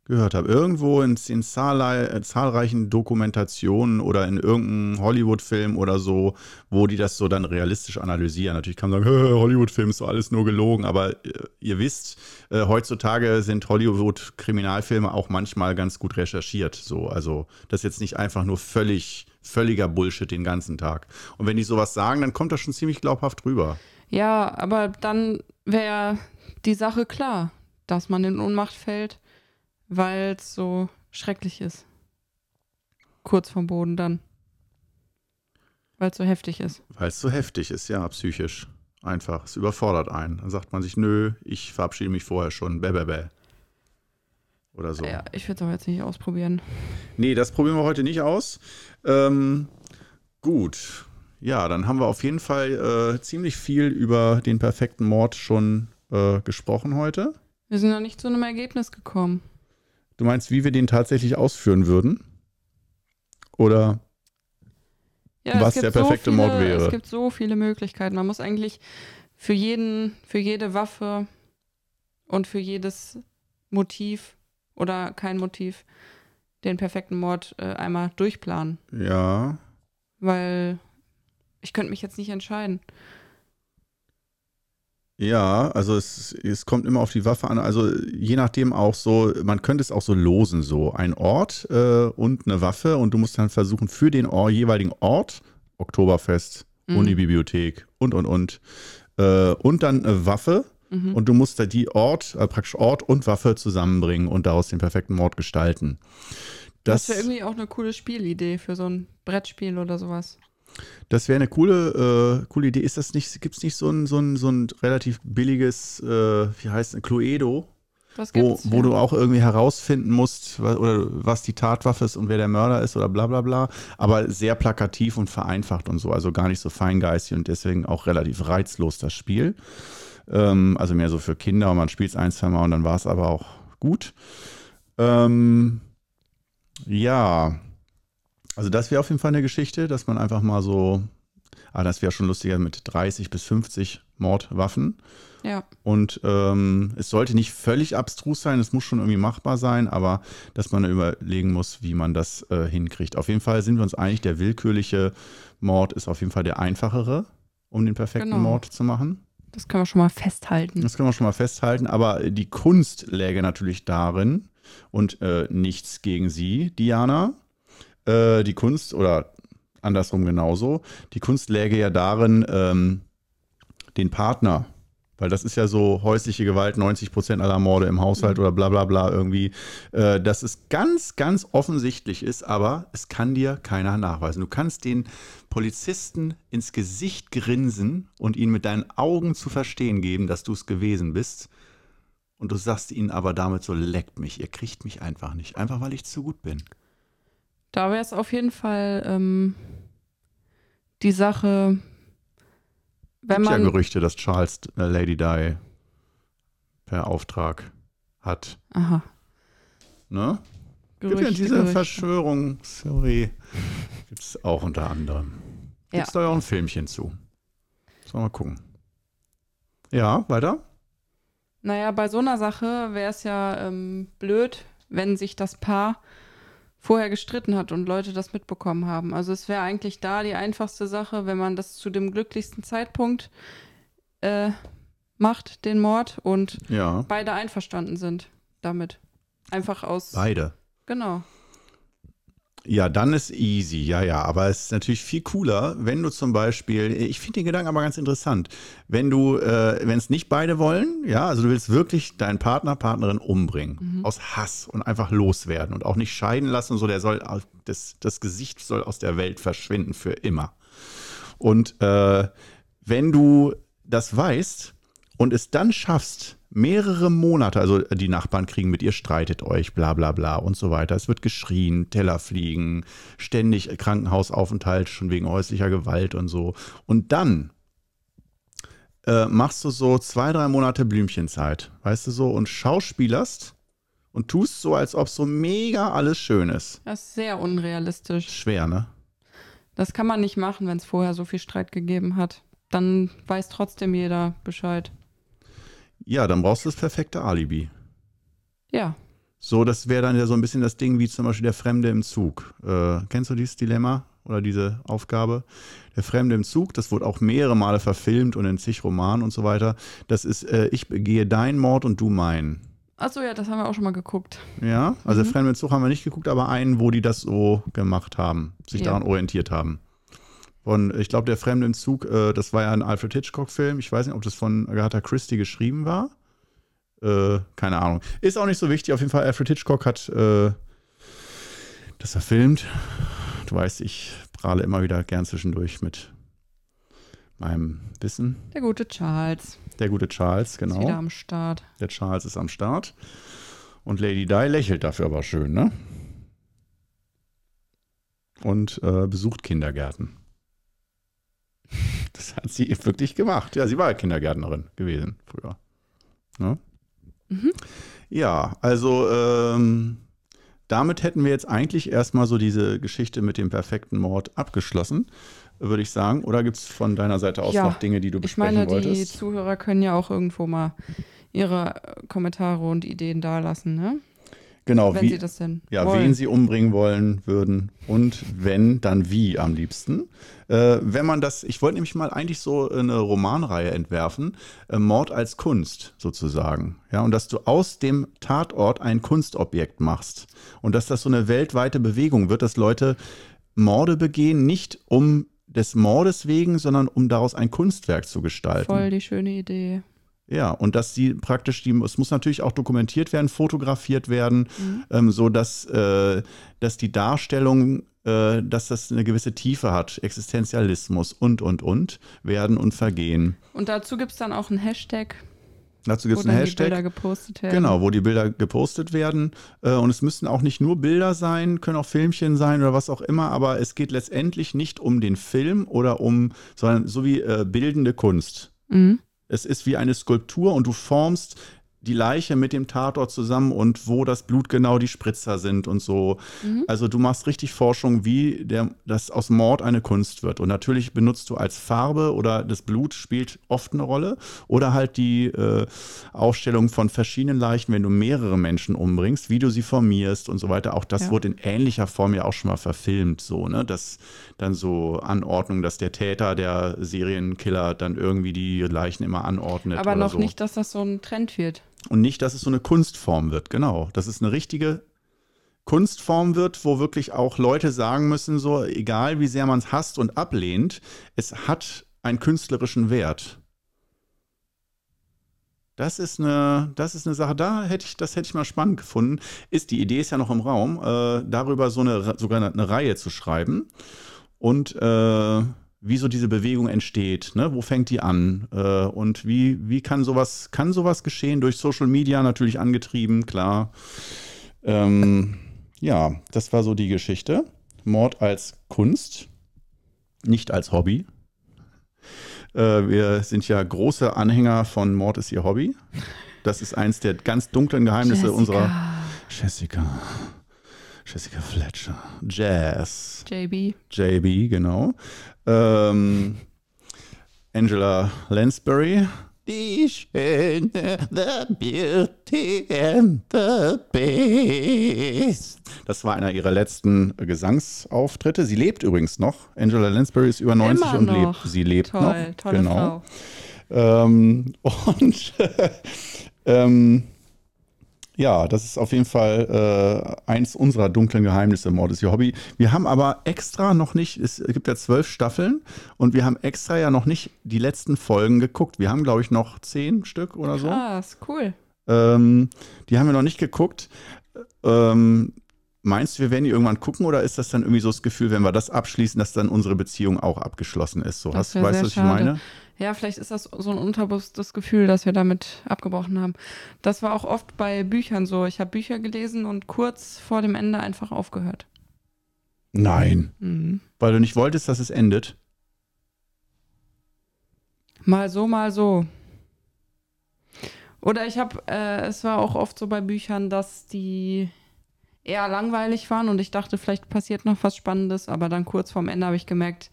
gehört habe. Irgendwo in, in zahlrei zahlreichen Dokumentationen oder in irgendeinem Hollywood-Film oder so, wo die das so dann realistisch analysieren. Natürlich kann man sagen, Hollywood-Film ist so alles nur gelogen, aber äh, ihr wisst, äh, heutzutage sind Hollywood-Kriminalfilme auch manchmal ganz gut recherchiert. So, also das ist jetzt nicht einfach nur völlig völliger Bullshit den ganzen Tag. Und wenn die sowas sagen, dann kommt das schon ziemlich glaubhaft rüber. Ja, aber dann wäre die Sache klar, dass man in Ohnmacht fällt weil es so schrecklich ist. Kurz vom Boden dann. Weil es so heftig ist. Weil es so heftig ist, ja, psychisch. Einfach. Es überfordert einen. Dann sagt man sich, nö, ich verabschiede mich vorher schon. Bäh, bäh, bäh. Oder so. Ja, ich würde es aber jetzt nicht ausprobieren. Nee, das probieren wir heute nicht aus. Ähm, gut. Ja, dann haben wir auf jeden Fall äh, ziemlich viel über den perfekten Mord schon äh, gesprochen heute. Wir sind noch nicht zu einem Ergebnis gekommen. Du meinst, wie wir den tatsächlich ausführen würden? Oder ja, was der perfekte so viele, Mord wäre? Es gibt so viele Möglichkeiten. Man muss eigentlich für jeden, für jede Waffe und für jedes Motiv oder kein Motiv den perfekten Mord äh, einmal durchplanen. Ja. Weil ich könnte mich jetzt nicht entscheiden. Ja, also es, es kommt immer auf die Waffe an. Also je nachdem auch so, man könnte es auch so losen, so ein Ort äh, und eine Waffe und du musst dann versuchen für den Ort, jeweiligen Ort, Oktoberfest, mhm. Unibibliothek und und und äh, und dann eine Waffe mhm. und du musst da die Ort, äh, praktisch Ort und Waffe zusammenbringen und daraus den perfekten Mord gestalten. Das, das wäre irgendwie auch eine coole Spielidee für so ein Brettspiel oder sowas. Das wäre eine coole, äh, coole Idee. Ist das nicht, gibt es nicht so ein, so ein, so ein relativ billiges, äh, wie heißt es, Cluedo? wo, wo ja. du auch irgendwie herausfinden musst, was, oder was die Tatwaffe ist und wer der Mörder ist oder bla bla bla. Aber sehr plakativ und vereinfacht und so. Also gar nicht so feingeistig und deswegen auch relativ reizlos das Spiel. Ähm, also mehr so für Kinder und man spielt es ein, zwei Mal und dann war es aber auch gut. Ähm, ja, also das wäre auf jeden Fall eine Geschichte, dass man einfach mal so, ah, das wäre schon lustiger mit 30 bis 50 Mordwaffen. Ja. Und ähm, es sollte nicht völlig abstrus sein, es muss schon irgendwie machbar sein, aber dass man überlegen muss, wie man das äh, hinkriegt. Auf jeden Fall sind wir uns einig, der willkürliche Mord ist auf jeden Fall der einfachere, um den perfekten genau. Mord zu machen. Das können wir schon mal festhalten. Das können wir schon mal festhalten, aber die Kunst läge natürlich darin und äh, nichts gegen Sie, Diana, äh, die Kunst, oder andersrum genauso, die Kunst läge ja darin, ähm, den Partner, weil das ist ja so häusliche Gewalt, 90 Prozent aller Morde im Haushalt mhm. oder bla bla bla irgendwie, äh, dass es ganz, ganz offensichtlich ist, aber es kann dir keiner nachweisen. Du kannst den Polizisten ins Gesicht grinsen und ihnen mit deinen Augen zu verstehen geben, dass du es gewesen bist. Und du sagst ihnen aber damit so, leckt mich, ihr kriegt mich einfach nicht, einfach weil ich zu gut bin. Da wäre es auf jeden Fall ähm, die Sache, wenn man. ja Gerüchte, dass Charles äh, Lady Di per Auftrag hat. Aha. Ne? Gerüchte, Gibt ja diese Gerüchte. Verschwörungstheorie. Gibt es auch unter anderem. Gibt es ja. da ja auch ein Filmchen zu. Sollen wir mal gucken. Ja, weiter? Naja, bei so einer Sache wäre es ja ähm, blöd, wenn sich das Paar vorher gestritten hat und Leute das mitbekommen haben. Also es wäre eigentlich da die einfachste Sache, wenn man das zu dem glücklichsten Zeitpunkt äh, macht, den Mord, und ja. beide einverstanden sind damit. Einfach aus. Beide. Genau. Ja, dann ist easy, ja, ja. Aber es ist natürlich viel cooler, wenn du zum Beispiel, ich finde den Gedanken aber ganz interessant, wenn du, äh, wenn es nicht beide wollen, ja, also du willst wirklich deinen Partner, Partnerin umbringen, mhm. aus Hass und einfach loswerden und auch nicht scheiden lassen und so, der soll, das, das Gesicht soll aus der Welt verschwinden für immer. Und äh, wenn du das weißt und es dann schaffst, mehrere Monate, also die Nachbarn kriegen mit, ihr streitet euch, bla bla bla und so weiter. Es wird geschrien, Teller fliegen, ständig Krankenhausaufenthalt schon wegen häuslicher Gewalt und so. Und dann äh, machst du so zwei, drei Monate Blümchenzeit, weißt du so, und schauspielerst und tust so, als ob so mega alles schön ist. Das ist sehr unrealistisch. Schwer, ne? Das kann man nicht machen, wenn es vorher so viel Streit gegeben hat. Dann weiß trotzdem jeder Bescheid. Ja, dann brauchst du das perfekte Alibi. Ja. So, das wäre dann ja so ein bisschen das Ding wie zum Beispiel der Fremde im Zug. Äh, kennst du dieses Dilemma oder diese Aufgabe? Der Fremde im Zug, das wurde auch mehrere Male verfilmt und in zig Romanen und so weiter. Das ist, äh, ich begehe deinen Mord und du meinen. Achso, ja, das haben wir auch schon mal geguckt. Ja, also Mhm. Fremde im Zug haben wir nicht geguckt, aber einen, wo die das so gemacht haben, sich Ja. daran orientiert haben. Von, ich glaube, der Fremde im Zug, äh, das war ja ein Alfred Hitchcock-Film. Ich weiß nicht, ob das von Agatha Christie geschrieben war. Äh, keine Ahnung. Ist auch nicht so wichtig. Auf jeden Fall, Alfred Hitchcock hat äh, das verfilmt. Du weißt, ich prahle immer wieder gern zwischendurch mit meinem Wissen. Der gute Charles Der gute Charles, ist wieder genau. am Start. Der Charles ist am Start. Und Lady Di lächelt dafür aber schön, ne? Und äh, besucht Kindergärten. Das hat sie wirklich gemacht. Ja, sie war ja Kindergärtnerin gewesen früher. Ne? Mhm. Ja, also ähm, damit hätten wir jetzt eigentlich erstmal so diese Geschichte mit dem perfekten Mord abgeschlossen, würde ich sagen. Oder gibt es von deiner Seite aus Ja, noch Dinge, die du Ich besprechen meine, die wolltest? Zuhörer können ja auch irgendwo mal ihre Kommentare und Ideen dalassen, ne? Genau, Wenn wie, sie das denn Ja, wollen. wen sie umbringen wollen würden und wenn, dann wie am liebsten. Äh, wenn man das, ich wollte nämlich mal eigentlich so eine Romanreihe entwerfen, äh, Mord als Kunst sozusagen. Ja, und dass du aus dem Tatort ein Kunstobjekt machst und dass das so eine weltweite Bewegung wird, dass Leute Morde begehen, nicht um des Mordes wegen, sondern um daraus ein Kunstwerk zu gestalten. Voll die schöne Idee. Ja, und dass die praktisch, die, es muss natürlich auch dokumentiert werden, fotografiert werden, Mhm. ähm, so dass, äh, dass die Darstellung, äh, dass das eine gewisse Tiefe hat, Existenzialismus und, und, und, werden und vergehen. Und dazu gibt es dann auch einen Hashtag, Dazu gibt es einen die Bilder Hashtag. gepostet werden. Genau, wo die Bilder gepostet werden. Äh, und es müssen auch nicht nur Bilder sein, können auch Filmchen sein oder was auch immer, aber es geht letztendlich nicht um den Film oder um, sondern so wie äh, bildende Kunst. Mhm. Es ist wie eine Skulptur und du formst die Leiche mit dem Tatort zusammen und wo das Blut genau die Spritzer sind und so. Mhm. Also du machst richtig Forschung, wie der, das aus Mord eine Kunst wird. Und natürlich benutzt du als Farbe oder das Blut spielt oft eine Rolle. Oder halt die äh, Aufstellung von verschiedenen Leichen, wenn du mehrere Menschen umbringst, wie du sie formierst und so weiter. Auch das Ja. wurde in ähnlicher Form ja auch schon mal verfilmt, so, ne? Das dann so Anordnung, dass der Täter, der Serienkiller, dann irgendwie die Leichen immer anordnet. Aber noch so. nicht, dass das so ein Trend wird. Und nicht, dass es so eine Kunstform wird, genau. Dass es eine richtige Kunstform wird, wo wirklich auch Leute sagen müssen, so, egal wie sehr man es hasst und ablehnt, es hat einen künstlerischen Wert. Das ist eine, das ist eine Sache, da hätte ich, das hätte ich mal spannend gefunden. Ist, die Idee ist ja noch im Raum, äh, darüber so eine, sogar eine, Reihe zu schreiben. Und äh, wie so diese Bewegung entsteht, ne? wo fängt die an äh, und wie, wie kann sowas, kann sowas geschehen durch Social Media natürlich angetrieben, klar. Ähm, ja, das war so die Geschichte. Mord als Kunst, nicht als Hobby. Äh, wir sind ja große Anhänger von Mord ist ihr Hobby. Das ist eins der ganz dunklen Geheimnisse Jessica. unserer Jessica. Jessica Fletcher. Jazz. JB. JB, genau. Ähm, Angela Lansbury. Die Schöne, the beauty and the beast. Das war einer ihrer letzten Gesangsauftritte. Sie lebt übrigens noch. Angela Lansbury ist über 90 Immer und noch. lebt. Sie lebt Toll, noch. tolle genau. Frau. Ähm, und ähm, ja, das ist auf jeden Fall äh, eins unserer dunklen Geheimnisse, Mord ist ihr Hobby. Wir haben aber extra noch nicht, es gibt ja zwölf Staffeln und wir haben extra ja noch nicht die letzten Folgen geguckt. Wir haben, glaube ich, noch zehn Stück oder so. Krass, cool. Ähm, die haben wir noch nicht geguckt. Ähm, meinst du, wir werden die irgendwann gucken oder ist das dann irgendwie so das Gefühl, wenn wir das abschließen, dass dann unsere Beziehung auch abgeschlossen ist? So, hast, weißt du, was ich schade. meine? Ja, vielleicht ist das so ein unterbewusstes Gefühl, dass wir damit abgebrochen haben. Das war auch oft bei Büchern so. Ich habe Bücher gelesen und kurz vor dem Ende einfach aufgehört. Nein, Mhm. weil du nicht wolltest, dass es endet. Mal so, mal so. Oder ich habe, äh, es war auch oft so bei Büchern, dass die eher langweilig waren und ich dachte, vielleicht passiert noch was Spannendes, aber dann kurz vorm Ende habe ich gemerkt,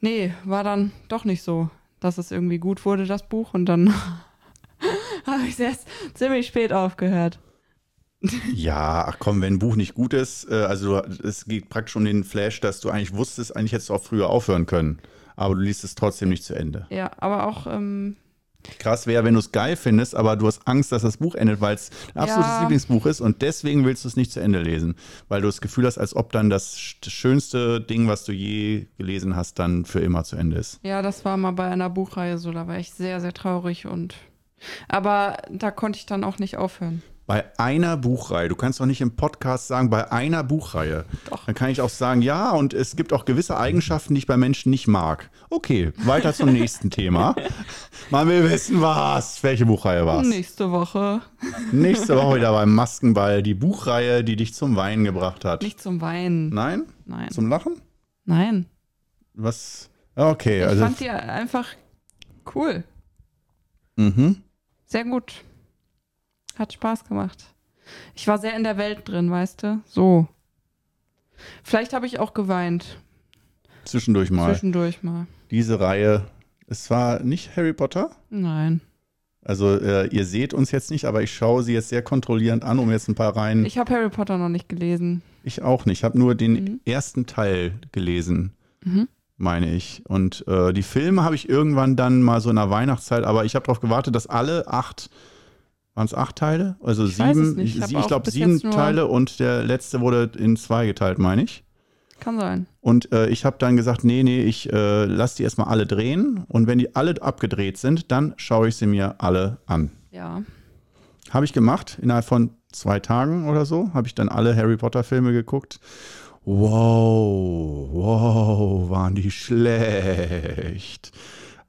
nee, war dann doch nicht so, dass es irgendwie gut wurde, das Buch. Und dann habe ich es erst ziemlich spät aufgehört. Ja, ach komm, wenn ein Buch nicht gut ist, äh, also es geht praktisch um den Flash, dass du eigentlich wusstest, eigentlich hättest du auch früher aufhören können. Aber du liest es trotzdem nicht zu Ende. Ja, aber auch, ähm, Krass wäre, wenn du es geil findest, aber du hast Angst, dass das Buch endet, weil es ein absolutes Ja. Lieblingsbuch ist und deswegen willst du es nicht zu Ende lesen, weil du das Gefühl hast, als ob dann das sch- schönste Ding, was du je gelesen hast, dann für immer zu Ende ist. ja, das war mal bei einer Buchreihe so, da war ich sehr, sehr traurig und, aber da konnte ich dann auch nicht aufhören. Bei einer Buchreihe, du kannst doch nicht im Podcast sagen, bei einer Buchreihe. Doch. Dann kann ich auch sagen, ja, und es gibt auch gewisse Eigenschaften, die ich bei Menschen nicht mag. Okay, weiter zum nächsten Thema. Man will wissen, was. Welche Buchreihe war es? Nächste Woche. Nächste Woche wieder beim Maskenball, die Buchreihe, die dich zum Weinen gebracht hat. Nicht zum Weinen. Nein? Nein. Zum Lachen? Nein. Was? Okay, Ich also. fand die einfach cool. Mhm. Sehr gut. Hat Spaß gemacht. Ich war sehr in der Welt drin, weißt du? So. Vielleicht habe ich auch geweint. Zwischendurch mal. Zwischendurch mal. Diese Reihe. Es war nicht Harry Potter. Nein. Also, äh, ihr seht uns jetzt nicht, aber ich schaue sie jetzt sehr kontrollierend an, um jetzt ein paar Reihen. Ich, Ich habe Harry Potter noch nicht gelesen. auch nicht. Ich habe nur den Mhm. ersten Teil gelesen, Mhm. meine ich. Und äh, die Filme habe ich irgendwann dann mal so in der Weihnachtszeit, aber ich habe darauf gewartet, dass alle acht. Waren es acht Teile? Also Ich sieben, ich, Ich ich glaube sieben Teile und der letzte wurde in zwei geteilt, meine ich. Kann sein. Und äh, ich habe dann gesagt, nee, nee, ich äh, lasse die erstmal alle drehen. Und wenn die alle abgedreht sind, dann schaue ich sie mir alle an. Ja. Habe ich gemacht. Innerhalb von zwei Tagen oder so habe ich dann alle Harry Potter-Filme geguckt. Wow, wow, waren die schlecht.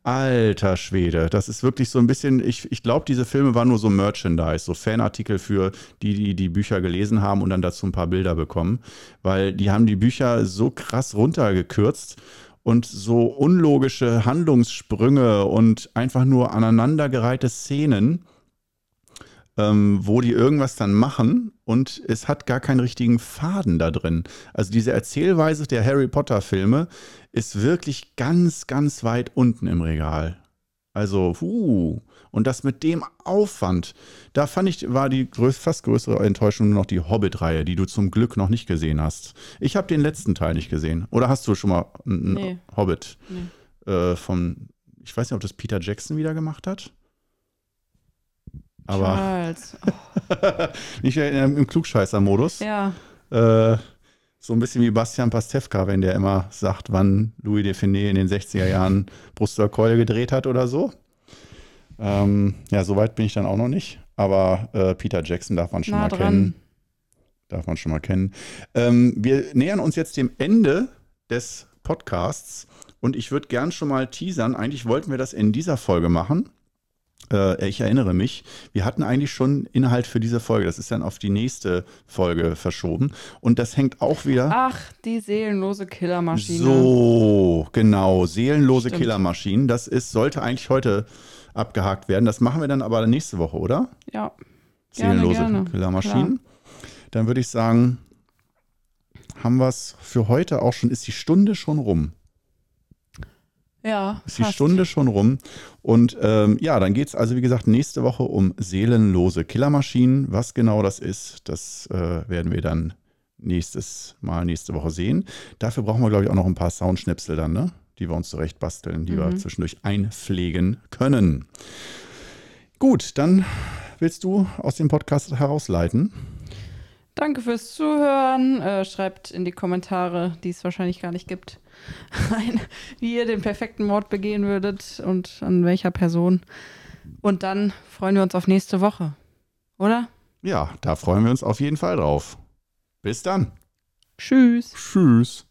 Alter Schwede, das ist wirklich so ein bisschen, ich, ich glaube, diese Filme waren nur so Merchandise, so Fanartikel für die, die die Bücher gelesen haben und dann dazu ein paar Bilder bekommen, weil die haben die Bücher so krass runtergekürzt und so unlogische Handlungssprünge und einfach nur aneinandergereihte Szenen, ähm, wo die irgendwas dann machen und es hat gar keinen richtigen Faden da drin. Also diese Erzählweise der Harry Potter Filme ist wirklich ganz, ganz weit unten im Regal. Also, huh. Und das mit dem Aufwand, da fand ich, war die größ, fast größere Enttäuschung nur noch die Hobbit-Reihe, die du zum Glück noch nicht gesehen hast. Ich habe den letzten Teil nicht gesehen. Oder hast du schon mal einen Nee. Hobbit Nee. äh, von, ich weiß nicht, ob das Peter Jackson wieder gemacht hat? Aber Charles. Oh, nicht im, im Klugscheißer-Modus. ja. Äh, so ein bisschen wie Bastian Pastewka, wenn der immer sagt, wann Louis Define in den 60er Jahren Brüsseler Keule gedreht hat oder so. Ähm, ja, so weit bin ich dann auch noch nicht. Aber äh, Peter Jackson darf man schon Nah mal dran. kennen. Darf man schon mal kennen. Ähm, wir nähern uns jetzt dem Ende des Podcasts und ich würde gern schon mal teasern. Eigentlich wollten wir das in dieser Folge machen. Äh, ich erinnere mich, wir hatten eigentlich schon Inhalt für diese Folge. Das ist dann auf die nächste Folge verschoben. Und das hängt auch wieder. Ach, die seelenlose Killermaschine. So, genau. Seelenlose Stimmt. Killermaschinen. Das ist, sollte eigentlich heute abgehakt werden. Das machen wir dann aber nächste Woche, oder? Ja. Gerne, Seelenlose gerne. Killermaschinen. Dann würde ich sagen, haben wir es für heute auch schon. Ist die Stunde schon rum? Ja. Ist die fast. Stunde schon rum. Und ähm, ja, dann geht es also, wie gesagt, nächste Woche um seelenlose Killermaschinen. Was genau das ist, das äh, werden wir dann nächstes Mal, nächste Woche sehen. Dafür brauchen wir, glaube ich, auch noch ein paar Soundschnipsel dann, ne? die wir uns zurecht basteln, die wir Mhm. zwischendurch einpflegen können. Gut, dann willst du aus dem Podcast herausleiten? Danke fürs Zuhören. Äh, schreibt in die Kommentare, die es wahrscheinlich gar nicht gibt, rein, wie ihr den perfekten Mord begehen würdet und an welcher Person. Und dann freuen wir uns auf nächste Woche. Oder? Ja, da freuen wir uns auf jeden Fall drauf. Bis dann. Tschüss. Tschüss.